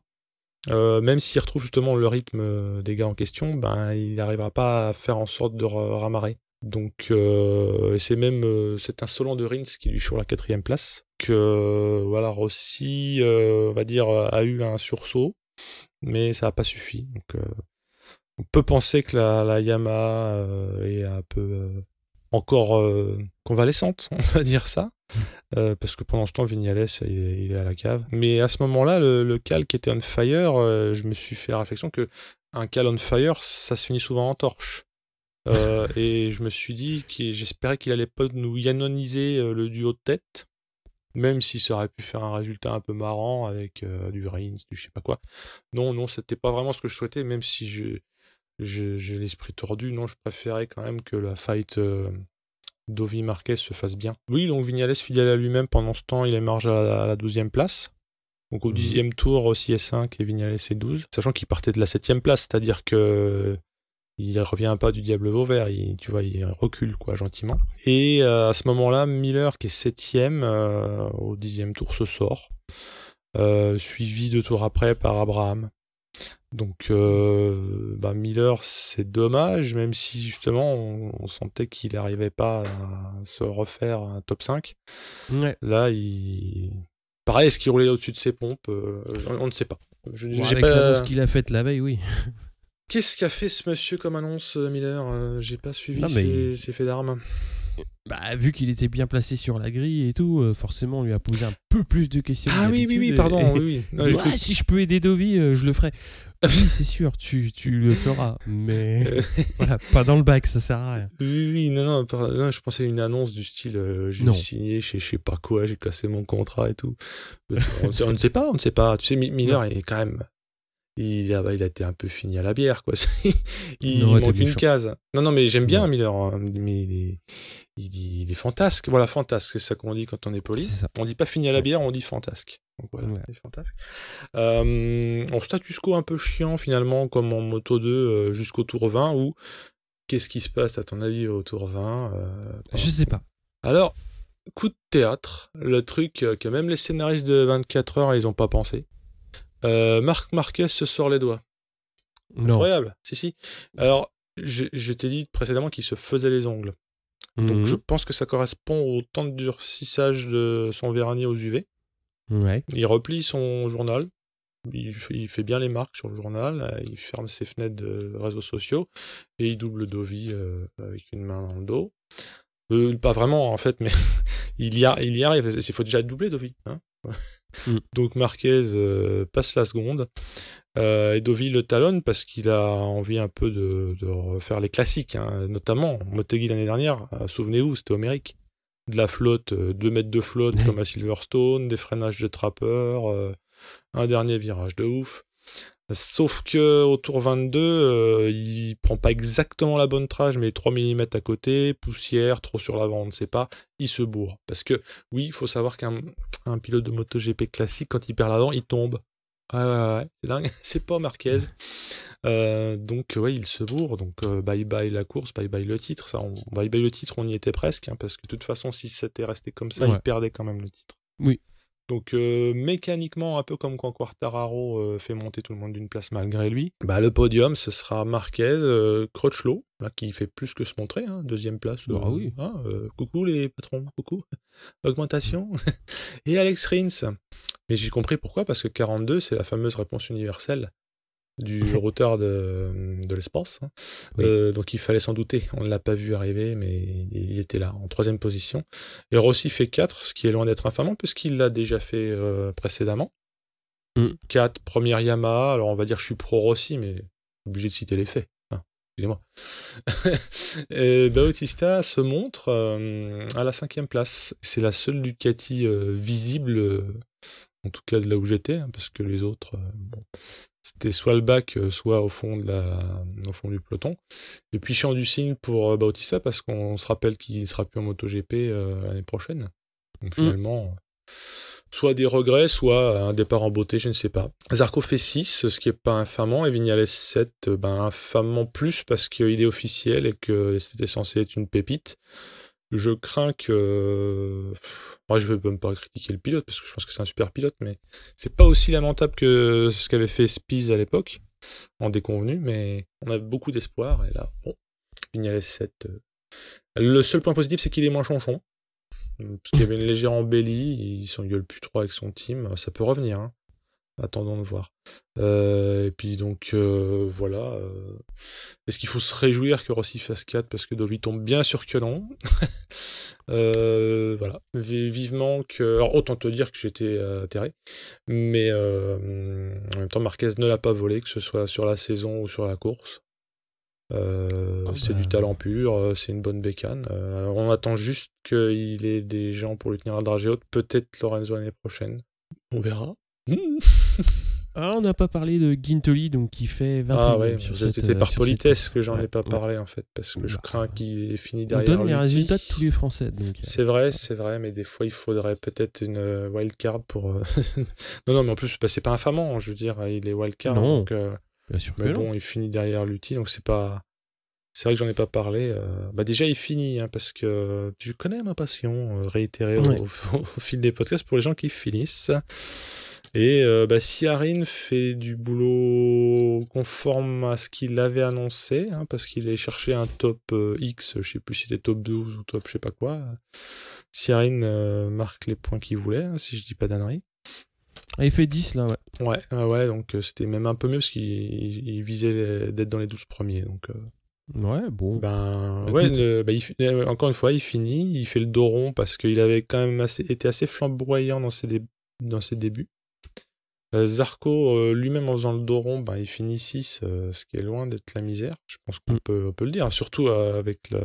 Euh, même s'il retrouve justement le rythme des gars en question, ben il n'arrivera pas à faire en sorte de ra- ramarrer. Donc euh, c'est même euh, cet insolent de Rins qui lui choure la quatrième place que euh, voilà Rossi euh, on va dire a eu un sursaut mais ça n'a pas suffi. Donc euh, on peut penser que la, la Yamaha euh, est un peu euh, encore euh, convalescente, on va dire ça. Euh, parce que pendant ce temps, Vignales, il est, il est à la cave. Mais à ce moment-là, le, le cal qui était on fire, euh, je me suis fait la réflexion que un cal on fire, ça se finit souvent en torche. Euh, et je me suis dit que j'espérais qu'il allait pas nous yanoniser euh, le duo de tête, même si ça aurait pu faire un résultat un peu marrant avec euh, du Reigns, du je sais pas quoi. Non, non, c'était pas vraiment ce que je souhaitais, même si je je- j'ai l'esprit tordu. Non, je préférais quand même que la fight euh, Dovi Marquez se fasse bien. Oui, donc Vignales fidèle à lui-même pendant ce temps, il émerge à la, à la 12e place. Donc au Mhm. dixième tour, aussi est 5 et Vignales est 12. Sachant qu'il partait de la 7 place, c'est-à-dire que il revient pas du diable vauvert, il, tu vois, il recule quoi gentiment. Et euh, à ce moment-là, Miller qui est septième euh, au dixième tour se sort, euh, suivi deux tours après par Abraham. Donc, euh, bah, Miller, c'est dommage, même si justement on, sentait qu'il n'arrivait pas à se refaire un top 5. Ouais. Là, il. Pareil, est-ce qu'il roulait au-dessus de ses pompes euh, On ne sait pas. Je, bon, avec l'annonce qu'il a faite la veille, oui. Qu'est-ce qu'a fait ce monsieur comme annonce, Miller J'ai pas suivi ses, ses faits d'armes bah, vu qu'il était bien placé sur la grille et tout, euh, forcément, on lui a posé un peu plus de questions. Ah oui, oui, oui, pardon. oui, oui. si je peux aider Dovi, euh, je le ferai. oui, c'est sûr, tu, tu, le feras. Mais voilà, pas dans le bac, ça sert à rien. Oui, oui, non, non, non je pensais à une annonce du style euh, j'ai signé chez je sais pas quoi, j'ai cassé mon contrat et tout. on, ne sait pas, on ne sait pas. Tu sais, Miller est quand même il a, il a été un peu fini à la bière, quoi. il, manque une case. Non, non, mais j'aime bien Miller, hein, mais il est, il, est fantasque. Voilà, fantasque, c'est ça qu'on dit quand on est poli. on dit pas fini à la bière, on dit fantasque. Donc voilà, c'est fantasque. Euh, en status quo un peu chiant finalement, comme en Moto 2 euh, jusqu'au tour 20, ou qu'est-ce qui se passe à ton avis au tour 20 euh, Je sais pas. Alors, coup de théâtre, le truc que même les scénaristes de 24 heures, ils ont pas pensé. Euh, Marc Marquez se sort les doigts. Incroyable. Si, si. Alors, je, t'ai dit précédemment qu'il se faisait les ongles. Donc, je mhm. pense que ça correspond au temps de durcissage de son vernis aux UV. Ouais. Il replie son journal. Il, fait bien les marques sur le journal. Euh, il ferme ses fenêtres de réseaux sociaux. Et il double Dovi euh, avec une main dans le dos. pas vraiment, en fait, mais il, y a, il y arrive. Il faut déjà doubler Dovi. Hein Mm. Donc Marquez euh, passe la seconde. Euh, et le talonne parce qu'il a envie un peu de, refaire les classiques, hein. notamment Motegi l'année dernière, euh, souvenez-vous, c'était Homérique. De la flotte, 2 mètres de flotte comme à Silverstone, des freinages de trapper, un dernier virage de ouf. Sauf que au tour 22, euh, il prend pas exactement la bonne trage, mais 3 mm à côté, poussière, trop sur l'avant, on ne sait pas, il se bourre. Parce que oui, il faut savoir qu'un pilote de MotoGP classique, quand il perd l'avant, il tombe. Ouais, ouais, ouais, c'est dingue, c'est pas Marquez. Euh, donc ouais, il se bourre, donc euh, bye bye la course, bye bye le titre. Ça, on, bye bye le titre, on y était presque, hein, parce que de toute façon, si c'était resté comme ça, il perdait quand même le titre. Oui. Donc euh, mécaniquement, un peu comme quand Quartararo euh, fait monter tout le monde d'une place malgré lui, bah, le podium ce sera Marquez, euh, Crutchlow, là, qui fait plus que se montrer, hein, deuxième place. Ah oui. Hein, coucou les patrons, coucou. Augmentation. Et Alex Rins. Mais j'ai compris pourquoi, parce que 42 c'est la fameuse réponse universelle du roteur de, de l'espace. Hein. Euh, donc il fallait s'en douter. On ne l'a pas vu arriver, mais il était là, en troisième position. Et Rossi fait 4, ce qui est loin d'être infamant, puisqu'il l'a déjà fait euh, précédemment. 4, mm. première Yamaha. Alors on va dire je suis pro Rossi, mais obligé de citer les faits. Hein, excusez-moi. Bautista se montre euh, à la cinquième place. C'est la seule Ducati visible en tout cas de là où j'étais, hein, parce que les autres, bon, c'était soit le bac, euh, soit au fond, de la, au fond du peloton. Et puis champ du signe pour euh, Bautista parce qu'on se rappelle qu'il sera plus en MotoGP euh, l'année prochaine. Donc mm. finalement, soit des regrets, soit un départ en beauté, je ne sais pas. Zarco fait 6, ce qui est pas infamant, et Vignales 7, ben infamant plus parce qu'il est officiel et que c'était censé être une pépite. Je crains que. Moi, je vais même pas critiquer le pilote parce que je pense que c'est un super pilote, mais c'est pas aussi lamentable que ce qu'avait fait Spies à l'époque, en déconvenu, mais on a beaucoup d'espoir. Et là, bon, Vignales 7. Euh. Le seul point positif, c'est qu'il est moins chanchon. Parce qu'il y avait une légère embellie, il s'engueule plus trop avec son team. Ça peut revenir. Hein. Attendons de voir. Euh, et puis donc euh, voilà. Euh, est-ce qu'il faut se réjouir que Rossi fasse 4 parce que Dovi tombe bien sur que non Voilà. vivement que. Alors autant te dire que j'étais atterré. Mais en même temps, Marquez ne l'a pas volé, que ce soit sur la saison ou sur la course. Oh, c'est du bah. talent pur, c'est une bonne bécane. on attend juste qu'il ait des gens pour lui tenir la dragée haute. Peut-être Lorenzo l'année prochaine. On verra. Ah, on n'a pas parlé de Gintoli, donc qui fait 21 ah ouais, C'était par euh, politesse que j'en ai pas parlé en fait, parce que je bah, crains qu'il ait fini derrière. On donne les résultats de tous les Français. Euh. C'est vrai, c'est vrai, mais des fois il faudrait peut-être une euh, wildcard pour. non, non, mais en plus, bah, c'est pas infamant, je veux dire, il est wildcard. Non, donc, bien sûr mais bon, il finit derrière l'outil, donc c'est pas. C'est vrai que j'en ai pas parlé. Bah déjà, il finit, hein, parce que tu connais ma passion, réitérée au, au, fil des podcasts pour les gens qui finissent. Et euh, bah, Siarin fait du boulot conforme à ce qu'il avait annoncé, hein, parce qu'il est cherché un top euh, X, je sais plus si c'était top 12 ou top je sais pas quoi. Siarin euh, marque les points qu'il voulait, hein, si je dis pas d'annerie. Ah, il fait 10 là, ouais. Ouais, ouais, ouais donc euh, c'était même un peu mieux parce qu'il il visait d'être dans les 12 premiers. Donc, euh, Ouais, bon. ben, Écoute. ouais, le- bah, il euh, encore une fois, il finit, il fait le dos rond parce qu'il avait quand même assez, été assez flamboyant dans ses, dé- dans ses débuts. Euh, Zarco, euh, lui-même en faisant le dos rond, ben, il finit 6, euh, ce qui est loin d'être la misère. Je pense qu'on Mm. peut, on peut le dire, surtout euh, avec le,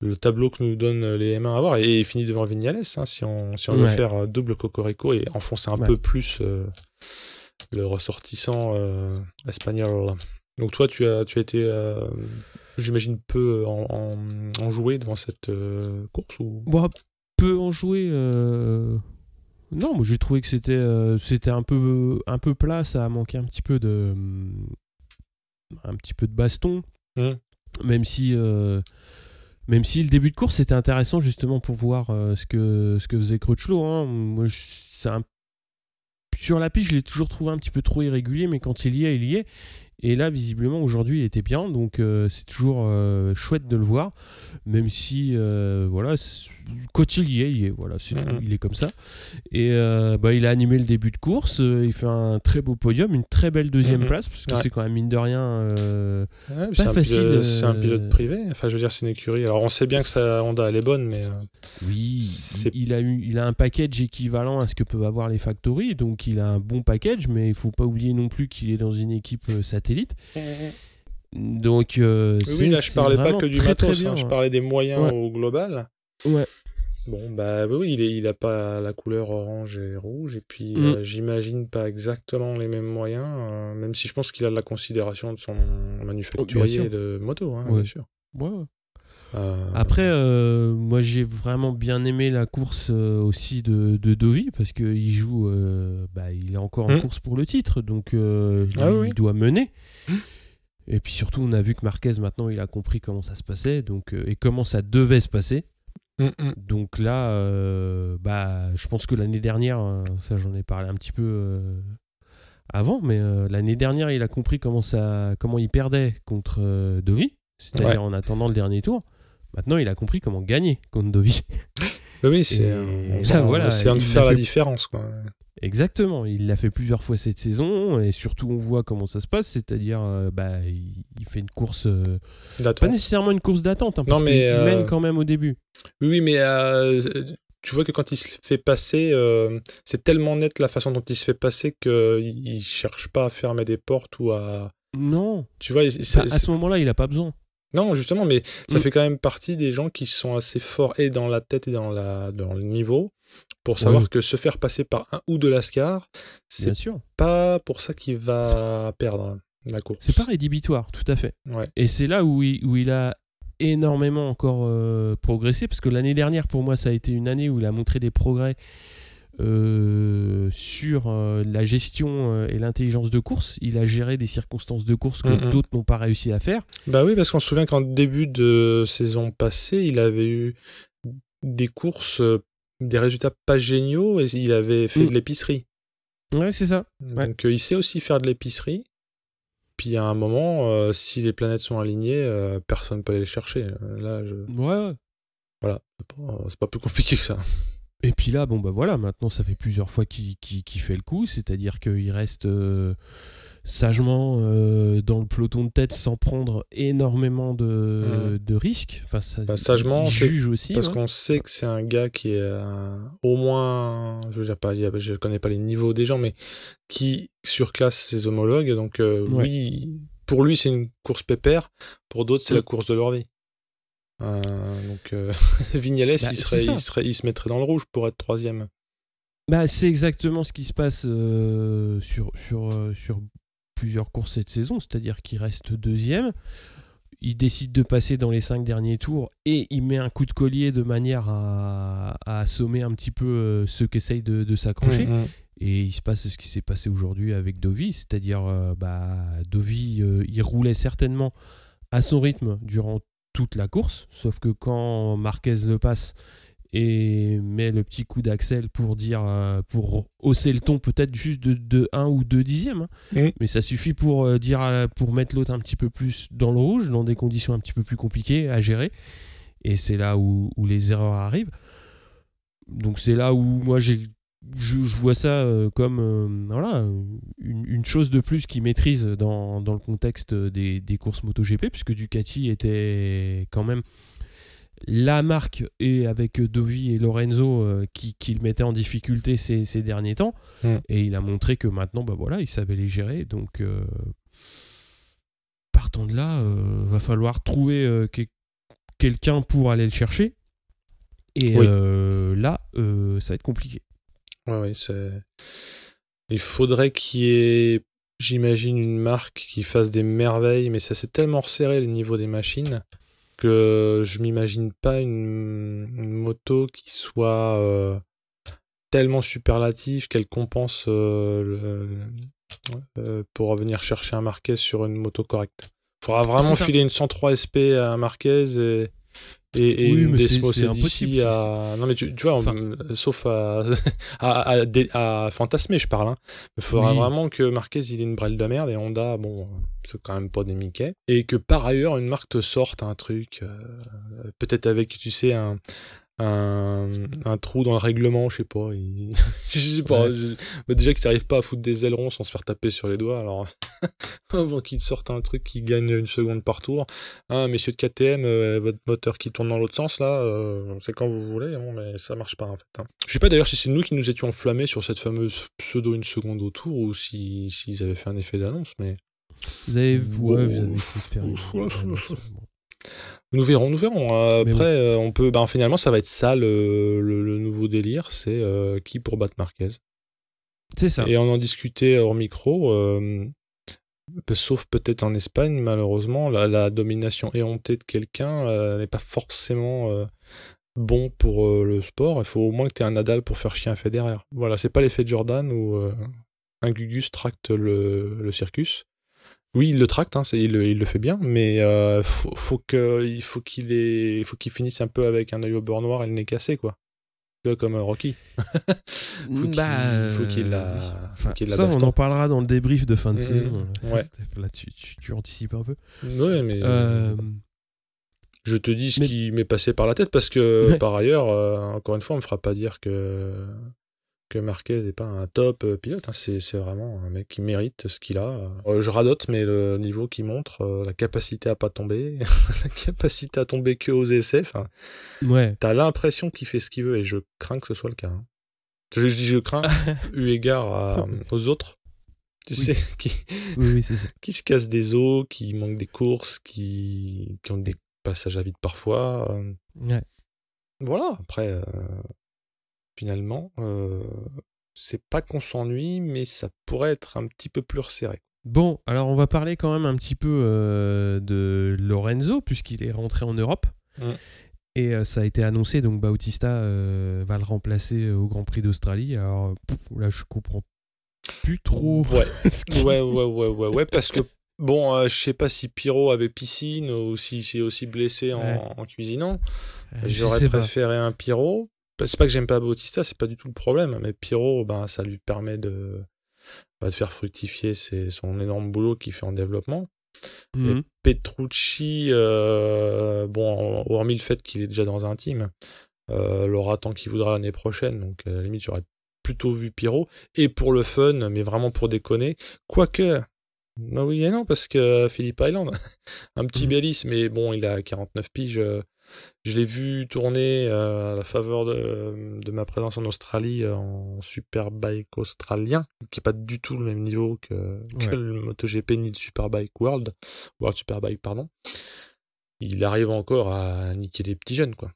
le tableau que nous donnent les M1 à voir. Et il finit devant Vignales, hein, si on, si on veut faire double cocorico et enfoncer un Ouais. peu plus euh, le ressortissant euh, espagnol. Donc toi, tu as, tu as été, euh, j'imagine, peu en, devant cette course ou... Bon, peu en jouer. Non, moi j'ai trouvé que c'était euh, c'était un peu un peu plat, ça a manqué un petit peu de un petit peu de baston. Mm. Même si euh, même si le début de course était intéressant justement pour voir euh, ce que ce que faisait Crutchlow. Hein. Moi, je- sur la piste, je l'ai toujours trouvé un petit peu trop irrégulier, mais quand il y est, il y est. Et là, visiblement, aujourd'hui, il était bien, donc euh, c'est toujours euh, chouette de le voir, même si, euh, voilà, quand il y est, il y est, voilà, tout, il est comme ça. Et bah, il a animé le début de course, il fait un très beau podium, une très belle deuxième place, parce que Ouais. c'est quand même mine de rien. Ouais, Pas facile, C'est un pilote privé. Enfin, je veux dire, c'est une écurie. Alors, on sait bien que sa Honda, elle est bonne, mais Oui, il a, eu, il a un package équivalent à ce que peuvent avoir les factories, donc il a un bon package, mais il faut pas oublier non plus qu'il est dans une équipe euh, satellite. Donc, euh, oui, là, je parlais pas que du très, très matos. bien, hein, je ouais. parlais des moyens Ouais. au global. Ouais. Bon, bah oui, il, est, il a pas la couleur orange et rouge, et puis Mm. euh, j'imagine pas exactement les mêmes moyens, euh, même si je pense qu'il a de la considération de son manufacturier sûr. de moto, hein, Ouais. bien sûr. Ouais, ouais. Après, euh, moi j'ai vraiment bien aimé la course euh, aussi de, de Dovi parce qu'il joue, euh, bah, il est encore en Mm. course pour le titre, donc euh, Ah oui. il doit mener. Mm. Et puis surtout, on a vu que Marquez maintenant il a compris comment ça se passait donc, euh, et comment ça devait se passer. mm, mm. Donc là, euh, bah, je pense que l'année dernière, euh, ça j'en ai parlé un petit peu euh, avant, mais euh, l'année dernière, il a compris comment, ça, comment il perdait contre euh, Dovi, c'est-à-dire Ouais. en attendant le dernier tour. Maintenant, il a compris comment gagner contre Dovi. Oui, c'est là, voilà, essayant de faire l'a fait- différence. Quoi. Exactement, il l'a fait plusieurs fois cette saison et surtout on voit comment ça se passe, c'est-à-dire euh, bah, il, fait une course, euh, pas nécessairement une course d'attente, hein, parce qu'il euh, mène quand même au début. Oui, oui, mais euh, tu vois que quand il se fait passer, c'est tellement net la façon dont il se fait passer qu'il il cherche pas à fermer des portes ou à. Non, Tu vois, c'est- à ce moment-là, il a pas besoin. Non, justement, mais ça Mm. fait quand même partie des gens qui sont assez forts et dans la tête et dans, la, dans le niveau pour savoir Oui. que se faire passer par un ou de Lascar, Bien c'est sûr. pas pour ça qu'il va perdre la course. C'est pas rédhibitoire, tout à fait. Ouais. Et c'est là où il, où il a énormément encore euh, progressé, parce que l'année dernière, pour moi, ça a été une année où il a montré des progrès euh, sur euh, la gestion euh, et l'intelligence de course. Il a géré des circonstances de course que Mhm. d'autres n'ont pas réussi à faire. Bah oui, parce qu'on se souvient qu'en début de saison passée, il avait eu des courses, des résultats pas géniaux et il avait fait Mm. de l'épicerie. Ouais, c'est ça. Ouais. Donc il sait aussi faire de l'épicerie. Puis à un moment, euh, si les planètes sont alignées, euh, personne ne peut aller les chercher. Là, je... Ouais, ouais. voilà, c'est pas plus compliqué que ça. Et puis là, bon bah voilà, maintenant ça fait plusieurs fois qu'il fait le coup, c'est-à-dire qu'il reste euh, sagement euh, dans le peloton de tête sans prendre énormément de, de risques. Enfin, ça, Bah, sagement, il c'est juge aussi. Parce ouais. qu'on sait que c'est un gars qui est euh, au moins, je veux dire pas, je connais pas les niveaux des gens, mais qui surclasse ses homologues. Donc Ouais. oui, pour lui c'est une course pépère, pour d'autres c'est la course de leur vie. Euh, donc euh, Vignales, Bah, il, serait, il, serait, il se mettrait dans le rouge pour être troisième. Bah, c'est exactement ce qui se passe euh, sur, sur, euh, sur plusieurs courses cette saison, c'est-à-dire qu'il reste deuxième. Il décide de passer dans les cinq derniers tours et il met un coup de collier de manière à, à assommer un petit peu ceux qui essayent de, de s'accrocher. Mm, mm. Et il se passe ce qui s'est passé aujourd'hui avec Dovi, c'est-à-dire bah, Dovi, il roulait certainement à son rythme durant toute la course, sauf que quand Marquez le passe, et met le petit coup d'axel pour dire euh, pour hausser le ton peut-être juste de, de 1 ou 2 dixièmes hein. Mais ça suffit pour euh, dire pour mettre l'autre un petit peu plus dans le rouge dans des conditions un petit peu plus compliquées à gérer. Et c'est là où, où les erreurs arrivent. Donc c'est là où moi j'ai je, je vois ça euh, comme euh, voilà une, une chose de plus qu'ils maîtrisent dans, dans le contexte des, des courses MotoGP puisque Ducati était quand même la marque et avec Dovi et Lorenzo euh, qui, qui le mettaient en difficulté ces, ces derniers temps Mm. et il a montré que maintenant bah voilà il savait les gérer donc euh, partant de là va falloir trouver que- quelqu'un pour aller le chercher et Oui. là euh, ça va être compliqué Ouais, ouais, c'est. Il faudrait qu'il y ait, j'imagine, une marque qui fasse des merveilles, mais ça s'est tellement resserré le niveau des machines que je m'imagine pas une, une moto qui soit euh, tellement superlative qu'elle compense euh, le- euh, pour venir chercher un Marquez sur une moto correcte. Faudra vraiment filer une 103 SP à un Marquez et, et, et Oui, mais c'est- impossible, à... Non mais tu, tu vois, Enfin- euh, sauf à, à, à, à fantasmer, je parle. Hein. Il faudra Oui. vraiment que Marquez il ait une brêle de merde et Honda, bon, euh, c'est quand même pas des Mickey. Et que par ailleurs, une marque te sorte un truc, euh, peut-être avec, tu sais, un, un, un trou dans le règlement, je sais pas. il- je sais pas. Ouais. je- bah, déjà qu'ils n'arrivent pas à foutre des ailerons sans se faire taper sur les doigts, alors avant qu'ils te sortent un truc qui gagne une seconde par tour. Hein, messieurs de KTM, euh, votre moteur qui tourne dans l'autre sens là, euh, c'est quand vous voulez, hein, mais ça marche pas en fait. hein. Je sais pas d'ailleurs si c'est nous qui nous étions enflammés sur cette fameuse pseudo une seconde au tour ou si s'ils avaient fait un effet d'annonce, mais vous avez, ouais, vous avez nous verrons, nous verrons. Euh, Après, euh, on peut, ben finalement, ça va être ça le, le, le nouveau délire, c'est euh, qui pour battre Marquez. c'est ça Et on en discutait hors micro, euh, sauf peut-être en Espagne, malheureusement, la, la domination éhontée de quelqu'un euh, n'est pas forcément euh, bon pour le sport. Il faut au moins que tu aies un Nadal pour faire chier un Federer. Voilà, c'est pas l'effet Jordan où euh, un Gugus tracte le, le circus. Oui, il le tracte, hein, il, le- il le fait bien, mais euh, faut, faut que, il faut qu'il ait- il faut qu'il finisse un peu avec un œil au beurre noir et le nez cassé, quoi. Comme euh, Rocky. faut qu'il Bah, faut qu'il la, euh, enfin, ça, on bastonne. en parlera dans le débrief de fin de Mhm. saison. Ouais. Là, tu, tu, tu anticipes un peu. Ouais, mais Euh, je te dis ce mais- qui m'est passé par la tête parce que Ouais. par ailleurs, euh, encore une fois, on me fera pas dire que que Marquez est pas un top euh, pilote. hein. C'est vraiment un mec qui mérite ce qu'il a. Euh, je radote, mais le niveau qu'il montre, euh, la capacité à pas tomber, la capacité à tomber que aux essais, ouais. t'as l'impression qu'il fait ce qu'il veut et je crains que ce soit le cas. hein. Je, je dis je crains eu égard à- aux autres. Tu Oui. sais, qui, Oui, ça. qui se cassent des os, qui manquent des courses, qui, qui ont des passages à vide parfois. euh, Ouais. voilà, après, euh, finalement, euh, c'est pas qu'on s'ennuie, mais ça pourrait être un petit peu plus resserré. Bon, alors on va parler quand même un petit peu euh, de Lorenzo, puisqu'il est rentré en Europe. Et euh, ça a été annoncé, donc Bautista va le remplacer au Grand Prix d'Australie. Alors pff, là, je comprends plus trop Ouais, ce qui- ouais, ouais, ouais, ouais, ouais, parce que bon, euh, je sais pas si Pyro avait piscine ou s'il s'est aussi blessé en, Ouais. en cuisinant. Euh, J'aurais pas. préféré un Pyro. C'est pas que j'aime pas Bautista, c'est pas du tout le problème, mais Pyro, ben, ça lui permet de, bah, de faire fructifier ses- son énorme boulot qu'il fait en développement. Mhm. Petrucci, euh, bon, hormis le fait qu'il est déjà dans un team, euh, l'aura tant qu'il voudra l'année prochaine, donc à la limite j'aurais plutôt vu Pyro, et pour le fun, mais vraiment pour déconner, quoique, non oui et non, parce que Philippe Island, un petit. Bélis, mais bon, il a 49 piges, euh, je l'ai vu tourner euh, à la faveur de, de ma présence en Australie euh, en Superbike australien, qui est pas du tout le même niveau que, que le MotoGP ni le Superbike World, World Superbike, pardon. Il arrive encore à niquer les petits jeunes, quoi.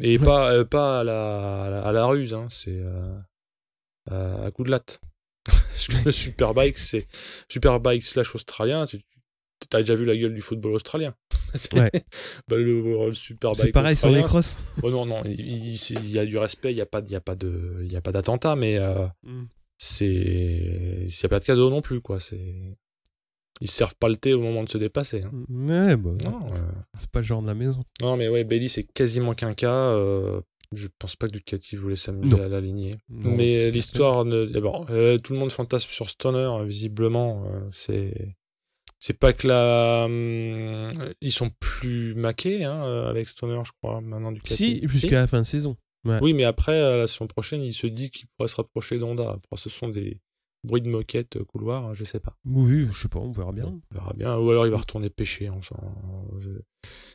Et Ouais. pas, euh, pas à la, à la, ruse, hein, c'est euh, à, coup de latte. Parce que le Superbike, c'est Superbike slash australien, tu as déjà vu la gueule du football australien. Ouais. Bah, le, le Superbike C'est pareil sur les crosses. Oh non, non, il, il- c'est- il y a du respect, il n'y a pas, il y a pas de, il y a pas d'attentat, mais euh, Mhm. c'est, il n'y a pas de cadeau non plus, quoi. C'est, ils se servent pas le thé au moment de se dépasser. hein. Ouais, bah, Non, euh, c'est pas le genre de la maison. non, mais ouais, Bailey c'est quasiment qu'un cas. euh, Je pense pas que Ducati voulait s'amuser à l'aligner. Mais l'histoire ne. Bon, euh, tout le monde fantasme sur Stoner, visiblement. euh, c'est. C'est pas que là. hum, ils sont plus maqués hein, euh, avec Stoner, je crois, maintenant Ducati. Si, jusqu'à la fin de saison. Oui, mais après, euh, la saison prochaine, il se dit qu'il pourrait se rapprocher d'Honda. Après, ce sont des bruits de moquette euh, couloir, hein, je sais pas. Oui, je sais pas, on verra bien. On verra bien. Ou alors il va retourner pêcher. Enfin, je-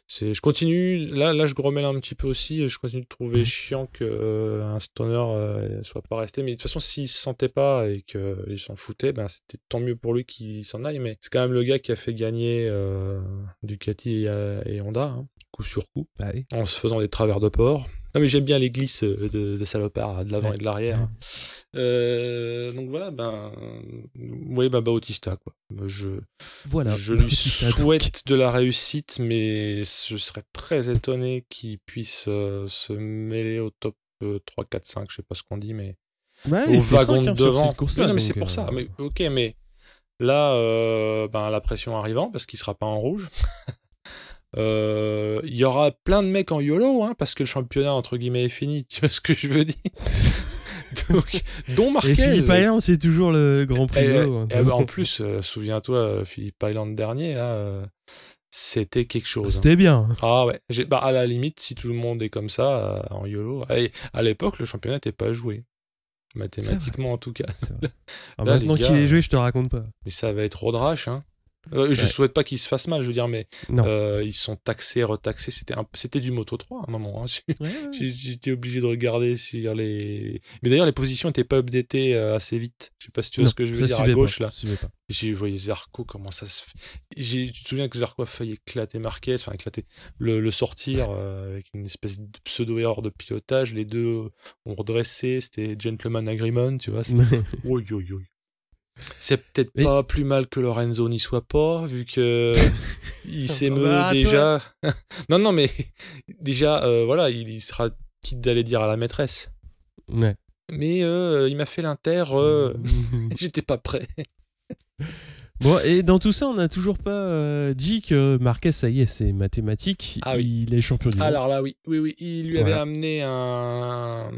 c'est, je continue. Là, là, je grommelle un petit peu aussi. Je continue de trouver chiant que euh, un stoner euh, soit pas resté. Mais de toute façon, s'il se sentait pas et qu'il s'en foutait, ben c'était tant mieux pour lui qu'il s'en aille. Mais c'est quand même le gars qui a fait gagner euh, Ducati et, et Honda, hein, coup sur coup, Bah en se faisant des travers de port. Non mais j'aime bien les glisses euh, de, de salopard, de l'avant Ouais. et de l'arrière. Euh, donc voilà, ben, oui, ben Bautista quoi. Je, Voilà. je lui Bautista, donc. souhaite de la réussite, mais je serais très étonné qu'il puisse euh, se mêler au top euh, 3, 4, 5, je sais pas ce qu'on dit, mais Ouais, au wagon de hein, sur devant. non, mais c'est pour euh, ça. Mais, ok, mais là, ben, la pression arrivant, parce qu'il sera pas en rouge. euh, Il y aura plein de mecs en YOLO, hein, parce que le championnat, entre guillemets, est fini. Tu vois ce que je veux dire? Donc, Dont Et Marquez. Philippe Island, c'est toujours le Grand Prix Eh, l'eau, hein. eh ben, en plus, euh, souviens-toi, euh, Philippe Island dernier, là, euh, c'était quelque chose. hein. C'était bien. Ah ouais, bah, à la limite, si tout le monde est comme ça, en YOLO. Et à l'époque, le championnat n'était pas joué. Mathématiquement, en tout cas. Ah, Là, maintenant qu'il est joué, je te raconte pas. Mais ça va être Rodrache, hein. Euh, je Ouais. souhaite pas qu'il se fasse mal, je veux dire, mais euh, ils sont taxés, retaxés. C'était un... c'était du Moto 3 à un moment. hein. Ouais, ouais. J'étais obligé de regarder sur les. Mais d'ailleurs, les positions n'étaient pas updatées euh, assez vite. Je sais pas si tu vois Non, ce que je veux dire à gauche pas, là. J'ai voyé Zarco, comment ça se Tu te souviens que Zarco a failli éclater Marquez, enfin éclater, le, le sortir euh, avec une espèce de pseudo-erreur de pilotage. Les deux ont redressé, c'était gentleman agreement, tu vois. c'était- Oui, oui, oui. C'est peut-être pas plus mal que Lorenzo n'y soit pas, vu que il s'émeut Bah, déjà. non, non, mais déjà, euh, voilà, il, il sera quitte d'aller dire à la maîtresse. Ouais. Mais euh, il m'a fait l'inter, euh, j'étais pas prêt. Bon, et dans tout ça, on n'a toujours pas euh, dit que Marquez, ça y est, c'est mathématique. Ah oui. Il est champion du monde. Alors là, oui, oui, oui, il lui avait amené un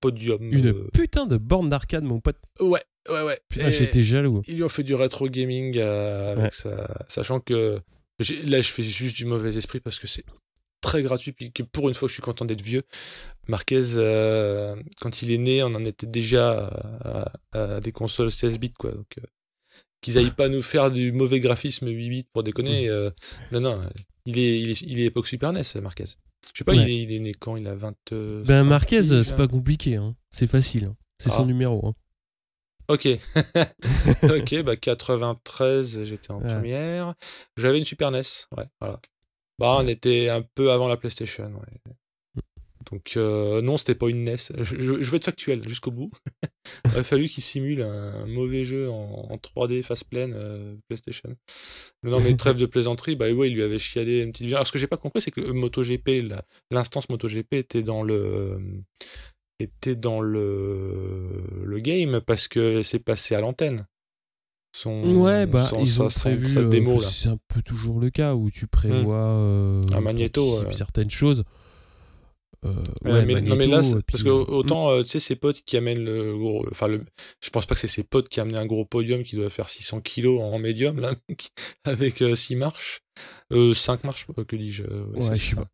podium. Une euh, putain de borne d'arcade, mon pote. Ouais, ouais, ouais. Putain, j'étais jaloux. Ils lui ont fait du rétro gaming euh, avec Ouais. ça, sachant que là, je fais juste du mauvais esprit parce que c'est très gratuit, puis que pour une fois, je suis content d'être vieux. Marquez, euh, quand il est né, on en était déjà à, à des consoles 16 bits, quoi. Donc, euh, qu'ils aillent pas nous faire du mauvais graphisme 8 bits pour déconner. euh, non, non, il est, il est, il est époque Super NES, Marquez. Je sais pas, Ouais. il, est, il est né quand Il a 20. Ben, Marquez, c'est pas compliqué. Hein. C'est facile. hein. C'est son Ah. numéro. Hein. Ok. ok, bah 93, j'étais en Ouais. première. J'avais une Super NES, ouais, voilà. Bah, on était un peu avant la PlayStation, ouais. Donc, euh, non, c'était pas une NES. Je, je- je vais être factuel jusqu'au bout. Il aurait fallu qu'il simule un mauvais jeu en, en 3D face pleine euh, PlayStation. Non, mais trêve de plaisanterie, bah ouais, il lui avait chialé une petite. Alors, ce que j'ai pas compris, c'est que le MotoGP, l'instance MotoGP était dans le était dans le le game parce que c'est passé à l'antenne. Son, Ouais, bah, son- ils sa- ont prévu. euh, c'est un peu toujours le cas où tu prévois. euh, Un magnéto, t'anticipes ouais. certaines choses. Euh, Ouais, ouais, mais, non, mais là, puis- parce que autant, euh, tu sais, ses potes qui amènent le gros. Enfin, le, je pense pas que c'est ses potes qui amènent un gros podium qui doit faire 600 kilos en médium, là, avec 6 marches. Euh, 5 marches, euh, que dis-je euh, Ouais, c'est je sais pas.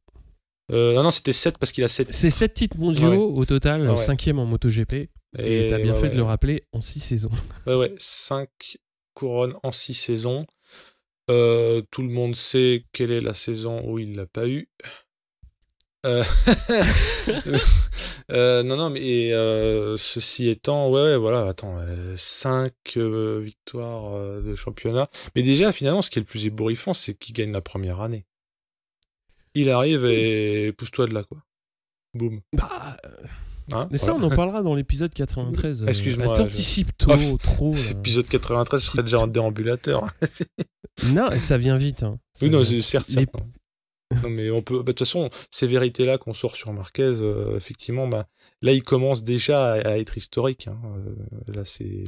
Euh, non, non, c'était 7 parce qu'il a 7. C'est 7 titres mondiaux au total, Ah ouais. 5ème en MotoGP. Et t'as bien fait de le rappeler en 6 saisons. Ouais, ouais, 5 couronnes en 6 saisons. Euh, tout le monde sait quelle est la saison où il l'a pas eu. Euh, euh, non, non, mais euh, ceci étant, ouais, ouais, voilà, attends, 5 victoires de championnat. Mais déjà, finalement, ce qui est le plus ébouriffant, c'est qu'il gagne la première année. Il arrive et pousse-toi de là, quoi. Boum. Bah, Hein, mais ça, on en parlera dans l'épisode 93. euh, Excuse-moi, T'anticipes je- trop, trop. là. Épisode 93 serait déjà en déambulateur. Non, ça vient vite. hein. Ça Oui, non, c'est certes. les-. Non, mais on peut. bah, De toute façon, ces vérités-là qu'on sort sur Marquez, euh, effectivement, bah, là, il commence déjà à, être historique. hein. Euh, là, c'est.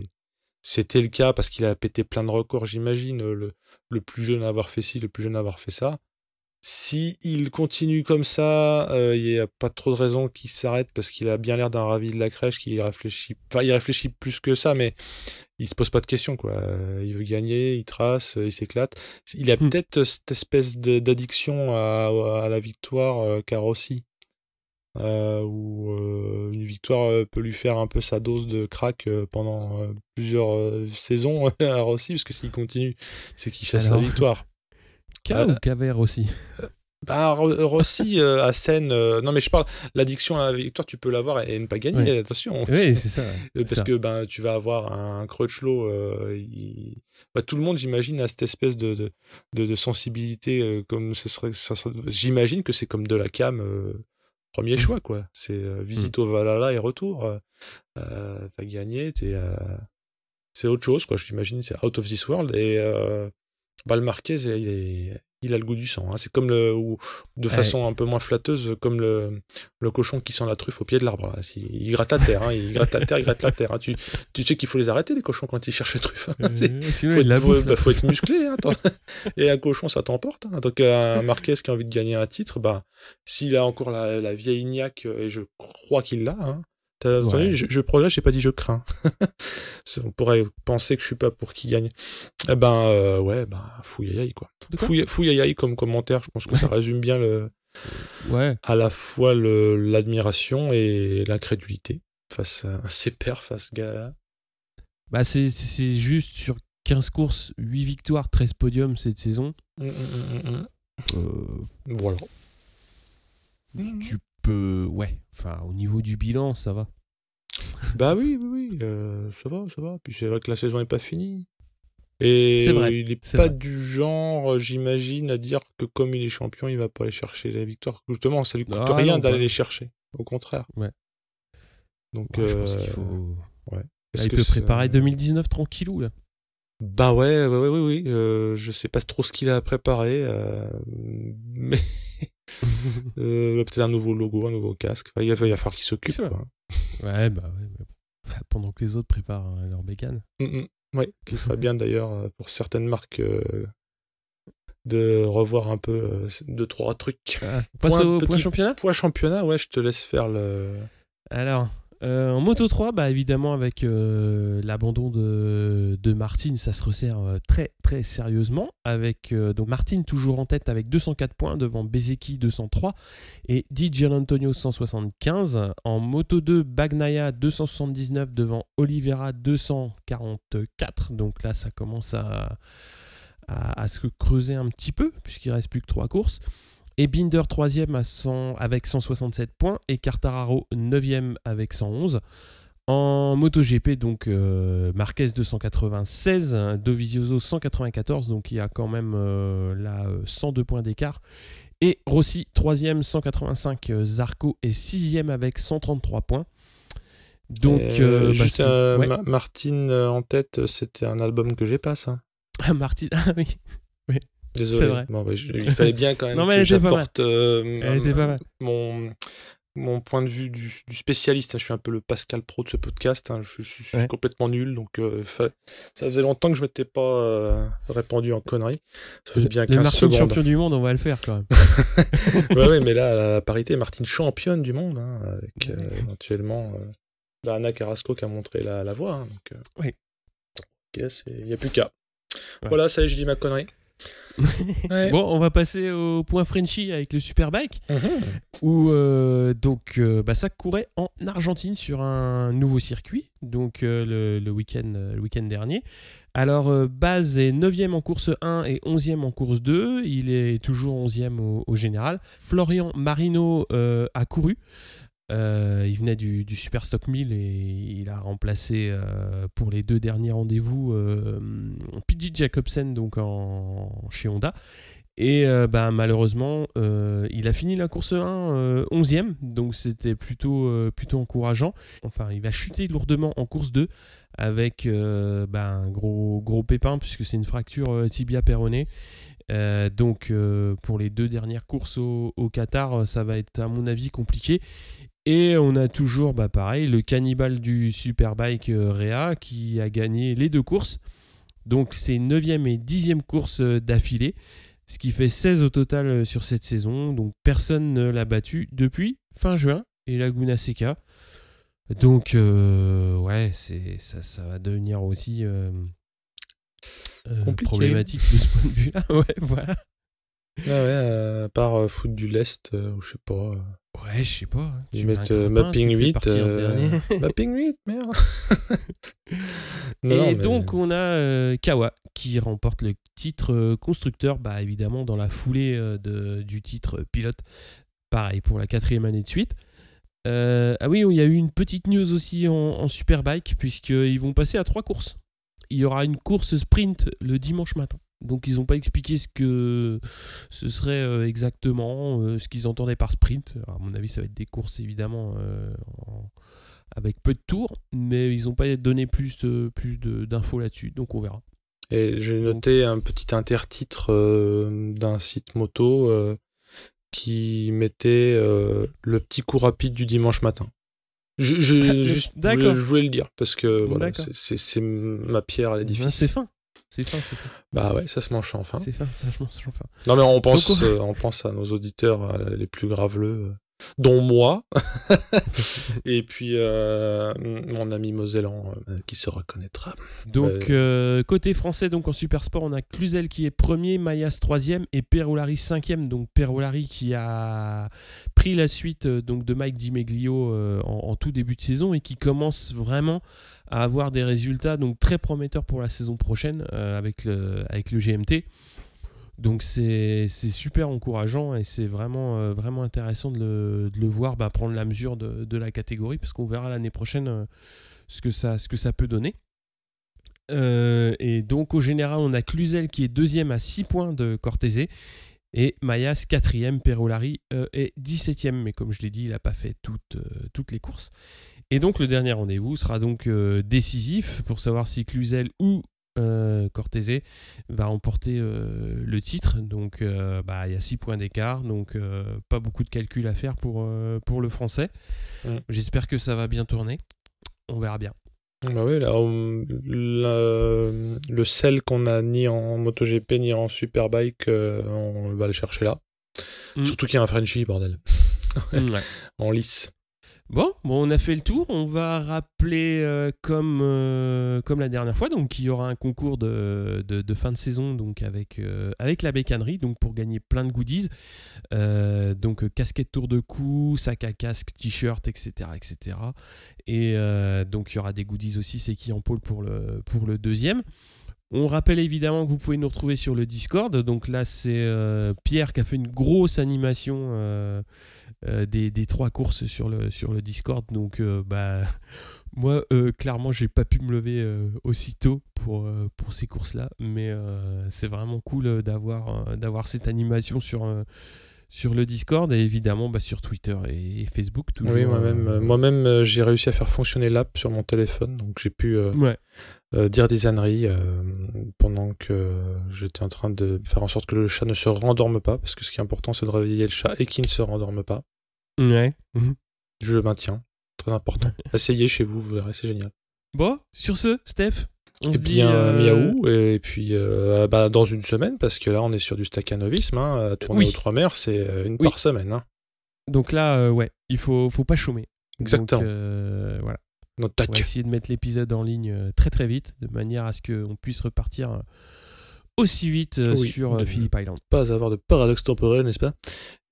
C'était le cas parce qu'il a pété plein de records, j'imagine. Le, le plus jeune à avoir fait ci, le plus jeune à avoir fait ça. Si il continue comme ça, euh, il n'y a pas trop de raison qu'il s'arrête parce qu'il a bien l'air d'un ravi de la crèche, qu'il réfléchit. Enfin, il réfléchit plus que ça, mais il se pose pas de questions, quoi. Euh, il veut gagner, il trace, il s'éclate. Il a Hmm. peut-être cette espèce d'addiction à, à la victoire euh, Rossi. Euh, où euh, une victoire euh, peut lui faire un peu sa dose de crack euh, pendant euh, plusieurs euh, saisons à Rossi, parce que s'il continue, c'est qu'il chasse Alors la victoire. K Euh, ou aussi Bah, Ro- Rossi euh, à scène, euh, non mais je parle, l'addiction à la victoire, tu peux l'avoir et ne pas gagner, Ouais. attention. Oui, c'est ça. Euh, parce ça. que ben tu vas avoir un Crutchlow, euh, il- bah, tout le monde j'imagine a cette espèce de, de, de, de sensibilité euh, comme ce serait, ça serait- j'imagine que c'est comme de la cam euh, premier Mm. choix quoi. C'est euh, visite au Valhalla et retour. Euh, euh, T'as gagné, t'es, euh, c'est autre chose quoi. J'imagine c'est out of this world et euh, bah, le Marquez il est il a le goût du sang. hein. C'est comme le, ou de Ouais. façon un peu moins flatteuse, comme le, le cochon qui sent la truffe au pied de l'arbre. là. Il, il gratte la terre, hein. il gratte la terre, il gratte la terre. hein. Tu, tu sais qu'il faut les arrêter, les cochons, quand ils cherchent la truffe. hein. Euh, faut, il être, bouffe. faut- bah, faut être musclé. Hein. Et un cochon, ça t'emporte. Hein. Donc un Marquez qui a envie de gagner un titre, bah, s'il a encore la, la vieille niaque, et je crois qu'il l'a, T'as Ouais. entendu je, je progresse, j'ai pas dit je crains. On pourrait penser que je suis pas pour qui gagne. Eh ben, euh, ouais, ben, fouillaï, quoi. Fouille- comme commentaire, je pense que ça résume bien le, Ouais. à la fois l'admiration et l'incrédulité face à ses pairs, face Gala. Bah, c'est c'est juste sur 15 courses, 8 victoires, 13 podiums cette saison. Mm, mm, mm. Euh, Voilà. tu peux. Ouais. Enfin, au niveau du bilan, ça va. Bah oui, oui, oui, euh, ça va, ça va. Puis c'est vrai que la saison n'est pas finie. Et vrai, il est c'est pas vrai. du genre, euh, j'imagine, à dire que comme il est champion, il va pas aller chercher la victoire. Justement, ça lui coûte Ah, rien d'aller les chercher. Au contraire. Ouais. Donc, Ouais, je pense euh, qu'il faut. Là, est-ce il peut préparer 2019 tranquillou, là. Bah ouais, ouais, ouais, ouais, oui. Euh, je sais pas trop ce qu'il a préparé, euh, mais euh, peut-être un nouveau logo, un nouveau casque. Enfin, il va, il va falloir qu'il s'occupe. Ouais, bah ouais, mais. Enfin, Pendant que les autres préparent euh, leur bécane. Mm. Ouais, qu'il ferait bien d'ailleurs euh, pour certaines marques euh, de revoir un peu deux trois trucs. Passe Point au petit- point championnat? un championnat, ouais, je te laisse faire le. Alors, euh, en Moto 3, bah, évidemment, avec euh, l'abandon de, de Martin, ça se resserre euh, très sérieusement. Avec euh, donc Martin toujours en tête avec 204 points devant Bezeki 203 et Di Gianantonio 175. En Moto 2, Bagnaia 279 devant Oliveira 244. Donc là, ça commence à, se creuser un petit peu puisqu'il reste plus que 3 courses. Et Binder 3ème à 100 avec 167 points et Cartararo 9ème avec 111. En MotoGP, donc euh, Marquez 296, Dovizioso 194, donc il y a quand même euh, là euh, 102 points d'écart. Et Rossi 3ème 185, euh, Zarco est 6ème avec 133 points. Donc, Euh, euh, bah, juste c'est- euh, ouais. Ma- Martine euh, en tête, c'était un album que j'ai pas, ça. Ah, Martin, ah oui, Désolé. C'est vrai. Bon, bah, je- il fallait bien quand même Non, mais que j'apporte euh, mal. mon, mon point de vue du, du spécialiste. hein. Je suis un peu le Pascal Pro de ce podcast. hein. Je, je- je suis Ouais. complètement nul. Donc, euh, fa- ça faisait longtemps que je m'étais pas euh, répandu en conneries. Ça faisait bien Le 15 Martin secondes. champion du monde, on va le faire quand même. ouais, ouais, mais là, la parité, Martine championne du monde, hein, avec euh, éventuellement euh, la Anna Carrasco qui a montré la, la voie. hein, donc, euh, Oui. il n'y a plus qu'à. Ouais. Voilà, ça y est, je dis ma connerie. Ouais. Bon, on va passer au point Frenchy avec le Superbike. Mhm. où euh, donc euh, bah, ça courait en Argentine sur un nouveau circuit donc euh, le, le week-end euh, le week-end dernier alors Baz est 9e en course 1 et 11e en course 2 il est toujours 11e au, au général Florian Marino a couru Euh, il venait du, du Super Stock 1000 et il a remplacé euh, pour les deux derniers rendez-vous euh, PG Jacobsen donc chez Honda et euh, bah, malheureusement, il a fini la course 1 euh, 11e, donc c'était plutôt, plutôt encourageant. Enfin, il va chuter lourdement en course 2 avec bah, un gros, gros pépin puisque c'est une fracture tibia péronée. Donc pour les deux dernières courses au, Qatar, ça va être à mon avis compliqué. Et on a toujours, bah, pareil, le cannibale du Superbike euh, Réa qui a gagné les deux courses. Donc c'est 9e et 10e course euh, d'affilée. ce qui fait 16 au total euh, sur cette saison. Donc personne ne l'a battu depuis fin juin et Laguna Seca. Donc euh, ouais, c'est ça, ça va devenir aussi euh, euh, problématique de ce point de vue-là. Ouais, voilà. Ah ouais, euh, à part euh, foot du lest, euh, ou je sais pas. Ouais, je sais pas. hein. ils Tu mets un mettent euh, mapping tu le fais 8. partir euh, mapping 8, merde. Non, et mais- donc on a euh, Kawa qui remporte le titre euh, constructeur, bah évidemment dans la foulée de, du titre pilote. Pareil pour la quatrième année de suite. Euh, ah oui, il y a eu une petite news aussi en, en Superbike puisqu'ils vont passer à trois courses. Il y aura une course sprint le dimanche matin. Donc ils n'ont pas expliqué ce que ce serait euh, exactement, euh, ce qu'ils entendaient par sprint. Alors, à mon avis, ça va être des courses évidemment euh, en- avec peu de tours, mais ils n'ont pas donné plus, euh, plus de- d'infos là-dessus, donc on verra. Et j'ai noté un petit intertitre euh, d'un site moto euh, qui mettait le petit coup rapide du dimanche matin. Je, je, juste, je voulais le dire parce que voilà, c'est- ma pierre à l'édifice. C'est fin. C'est fin, c'est fin. Bah ouais, ça se mange enfin. C'est fin, ça, je m'en suis fin. Non mais on pense, euh, on pense à nos auditeurs euh, les plus graveleux, euh, dont moi, et puis euh, mon ami Mosellan euh, qui se reconnaîtra. Donc, euh, côté français, donc en super sport, on a Cluzel qui est premier, Mayas troisième et Perolari cinquième. Donc, Perolari qui a pris la suite donc, de Mike Dimeglio en, en tout début de saison et qui commence vraiment à avoir des résultats donc, très prometteurs pour la saison prochaine avec, le, avec le GMT. Donc c'est super encourageant et c'est vraiment, euh, vraiment intéressant de le, de le voir bah, prendre la mesure de, de la catégorie parce qu'on verra l'année prochaine euh, ce, que ça, ce que ça peut donner. Euh, et donc au général, on a Cluzel qui est deuxième à 6 points de Cortese et Mayas quatrième, Perolari est 17ème, mais comme je l'ai dit, il n'a pas fait toutes, toutes les courses. Et donc le dernier rendez-vous sera donc décisif pour savoir si Cluzel ou euh, Cortese va remporter euh, le titre. Donc euh, bah, il y a 6 points d'écart, donc euh, pas beaucoup de calculs à faire pour, euh, pour le français. Mm. J'espère que ça va bien tourner. On verra bien. Bah oui, là, on- la- le sel qu'on a ni en MotoGP ni en Superbike, on va le chercher là. Mm. Surtout qu'il y a un Frenchie, bordel. Ouais. En lice. Bon, on a fait le tour. On va rappeler euh, comme, euh, comme la dernière fois, donc il y aura un concours de, fin de saison euh, avec la bécannerie, donc pour gagner plein de goodies. Donc casquette tour de cou, sac à casque, t-shirt, etc., etc. Et donc il y aura des goodies aussi, c'est qui en pôle pour le, pour le deuxième. On rappelle évidemment que vous pouvez nous retrouver sur le Discord. Donc là, c'est euh, Pierre qui a fait une grosse animation euh, euh, des, des trois courses sur le, sur le Discord. Donc, bah, moi, clairement, j'ai pas pu me lever aussitôt pour, pour ces courses-là. Mais c'est vraiment cool d'avoir d'avoir cette animation sur, sur le Discord et évidemment bah, sur Twitter et, Facebook. Toujours, oui, moi-même, euh, moi-même j'ai réussi à faire fonctionner l'app sur mon téléphone, donc j'ai pu euh, Ouais. Euh, dire des âneries euh, pendant que j'étais en train de faire en sorte que le chat ne se rendorme pas, parce que ce qui est important, c'est de réveiller le chat et qu'il ne se rendorme pas. Ouais. Mhm. Je le maintiens, très important. Essayez chez vous, vous verrez, c'est génial. Bon, sur ce, Steph, on Et se dit bien, euh, miaou, et puis euh, bah, dans une semaine, parce que là, on est sur du staccanovisme, hein, à tourner Oui. aux trois mers, c'est une Oui. par semaine. Hein. Donc là, euh, ouais, il faut, faut pas chômer. Exactement. Donc, voilà. Notre On va essayer de mettre l'épisode en ligne euh, très très vite, de manière à ce qu'on puisse repartir euh, aussi vite euh, Oui, sur Phillip Island. Pas avoir de paradoxe temporel, n'est-ce pas?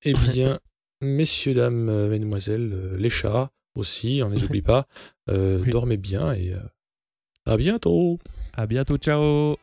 Eh bien, messieurs, dames, mesdemoiselles, les chats aussi, on ne les oublie pas. Euh, Oui. Dormez bien et à bientôt À bientôt, ciao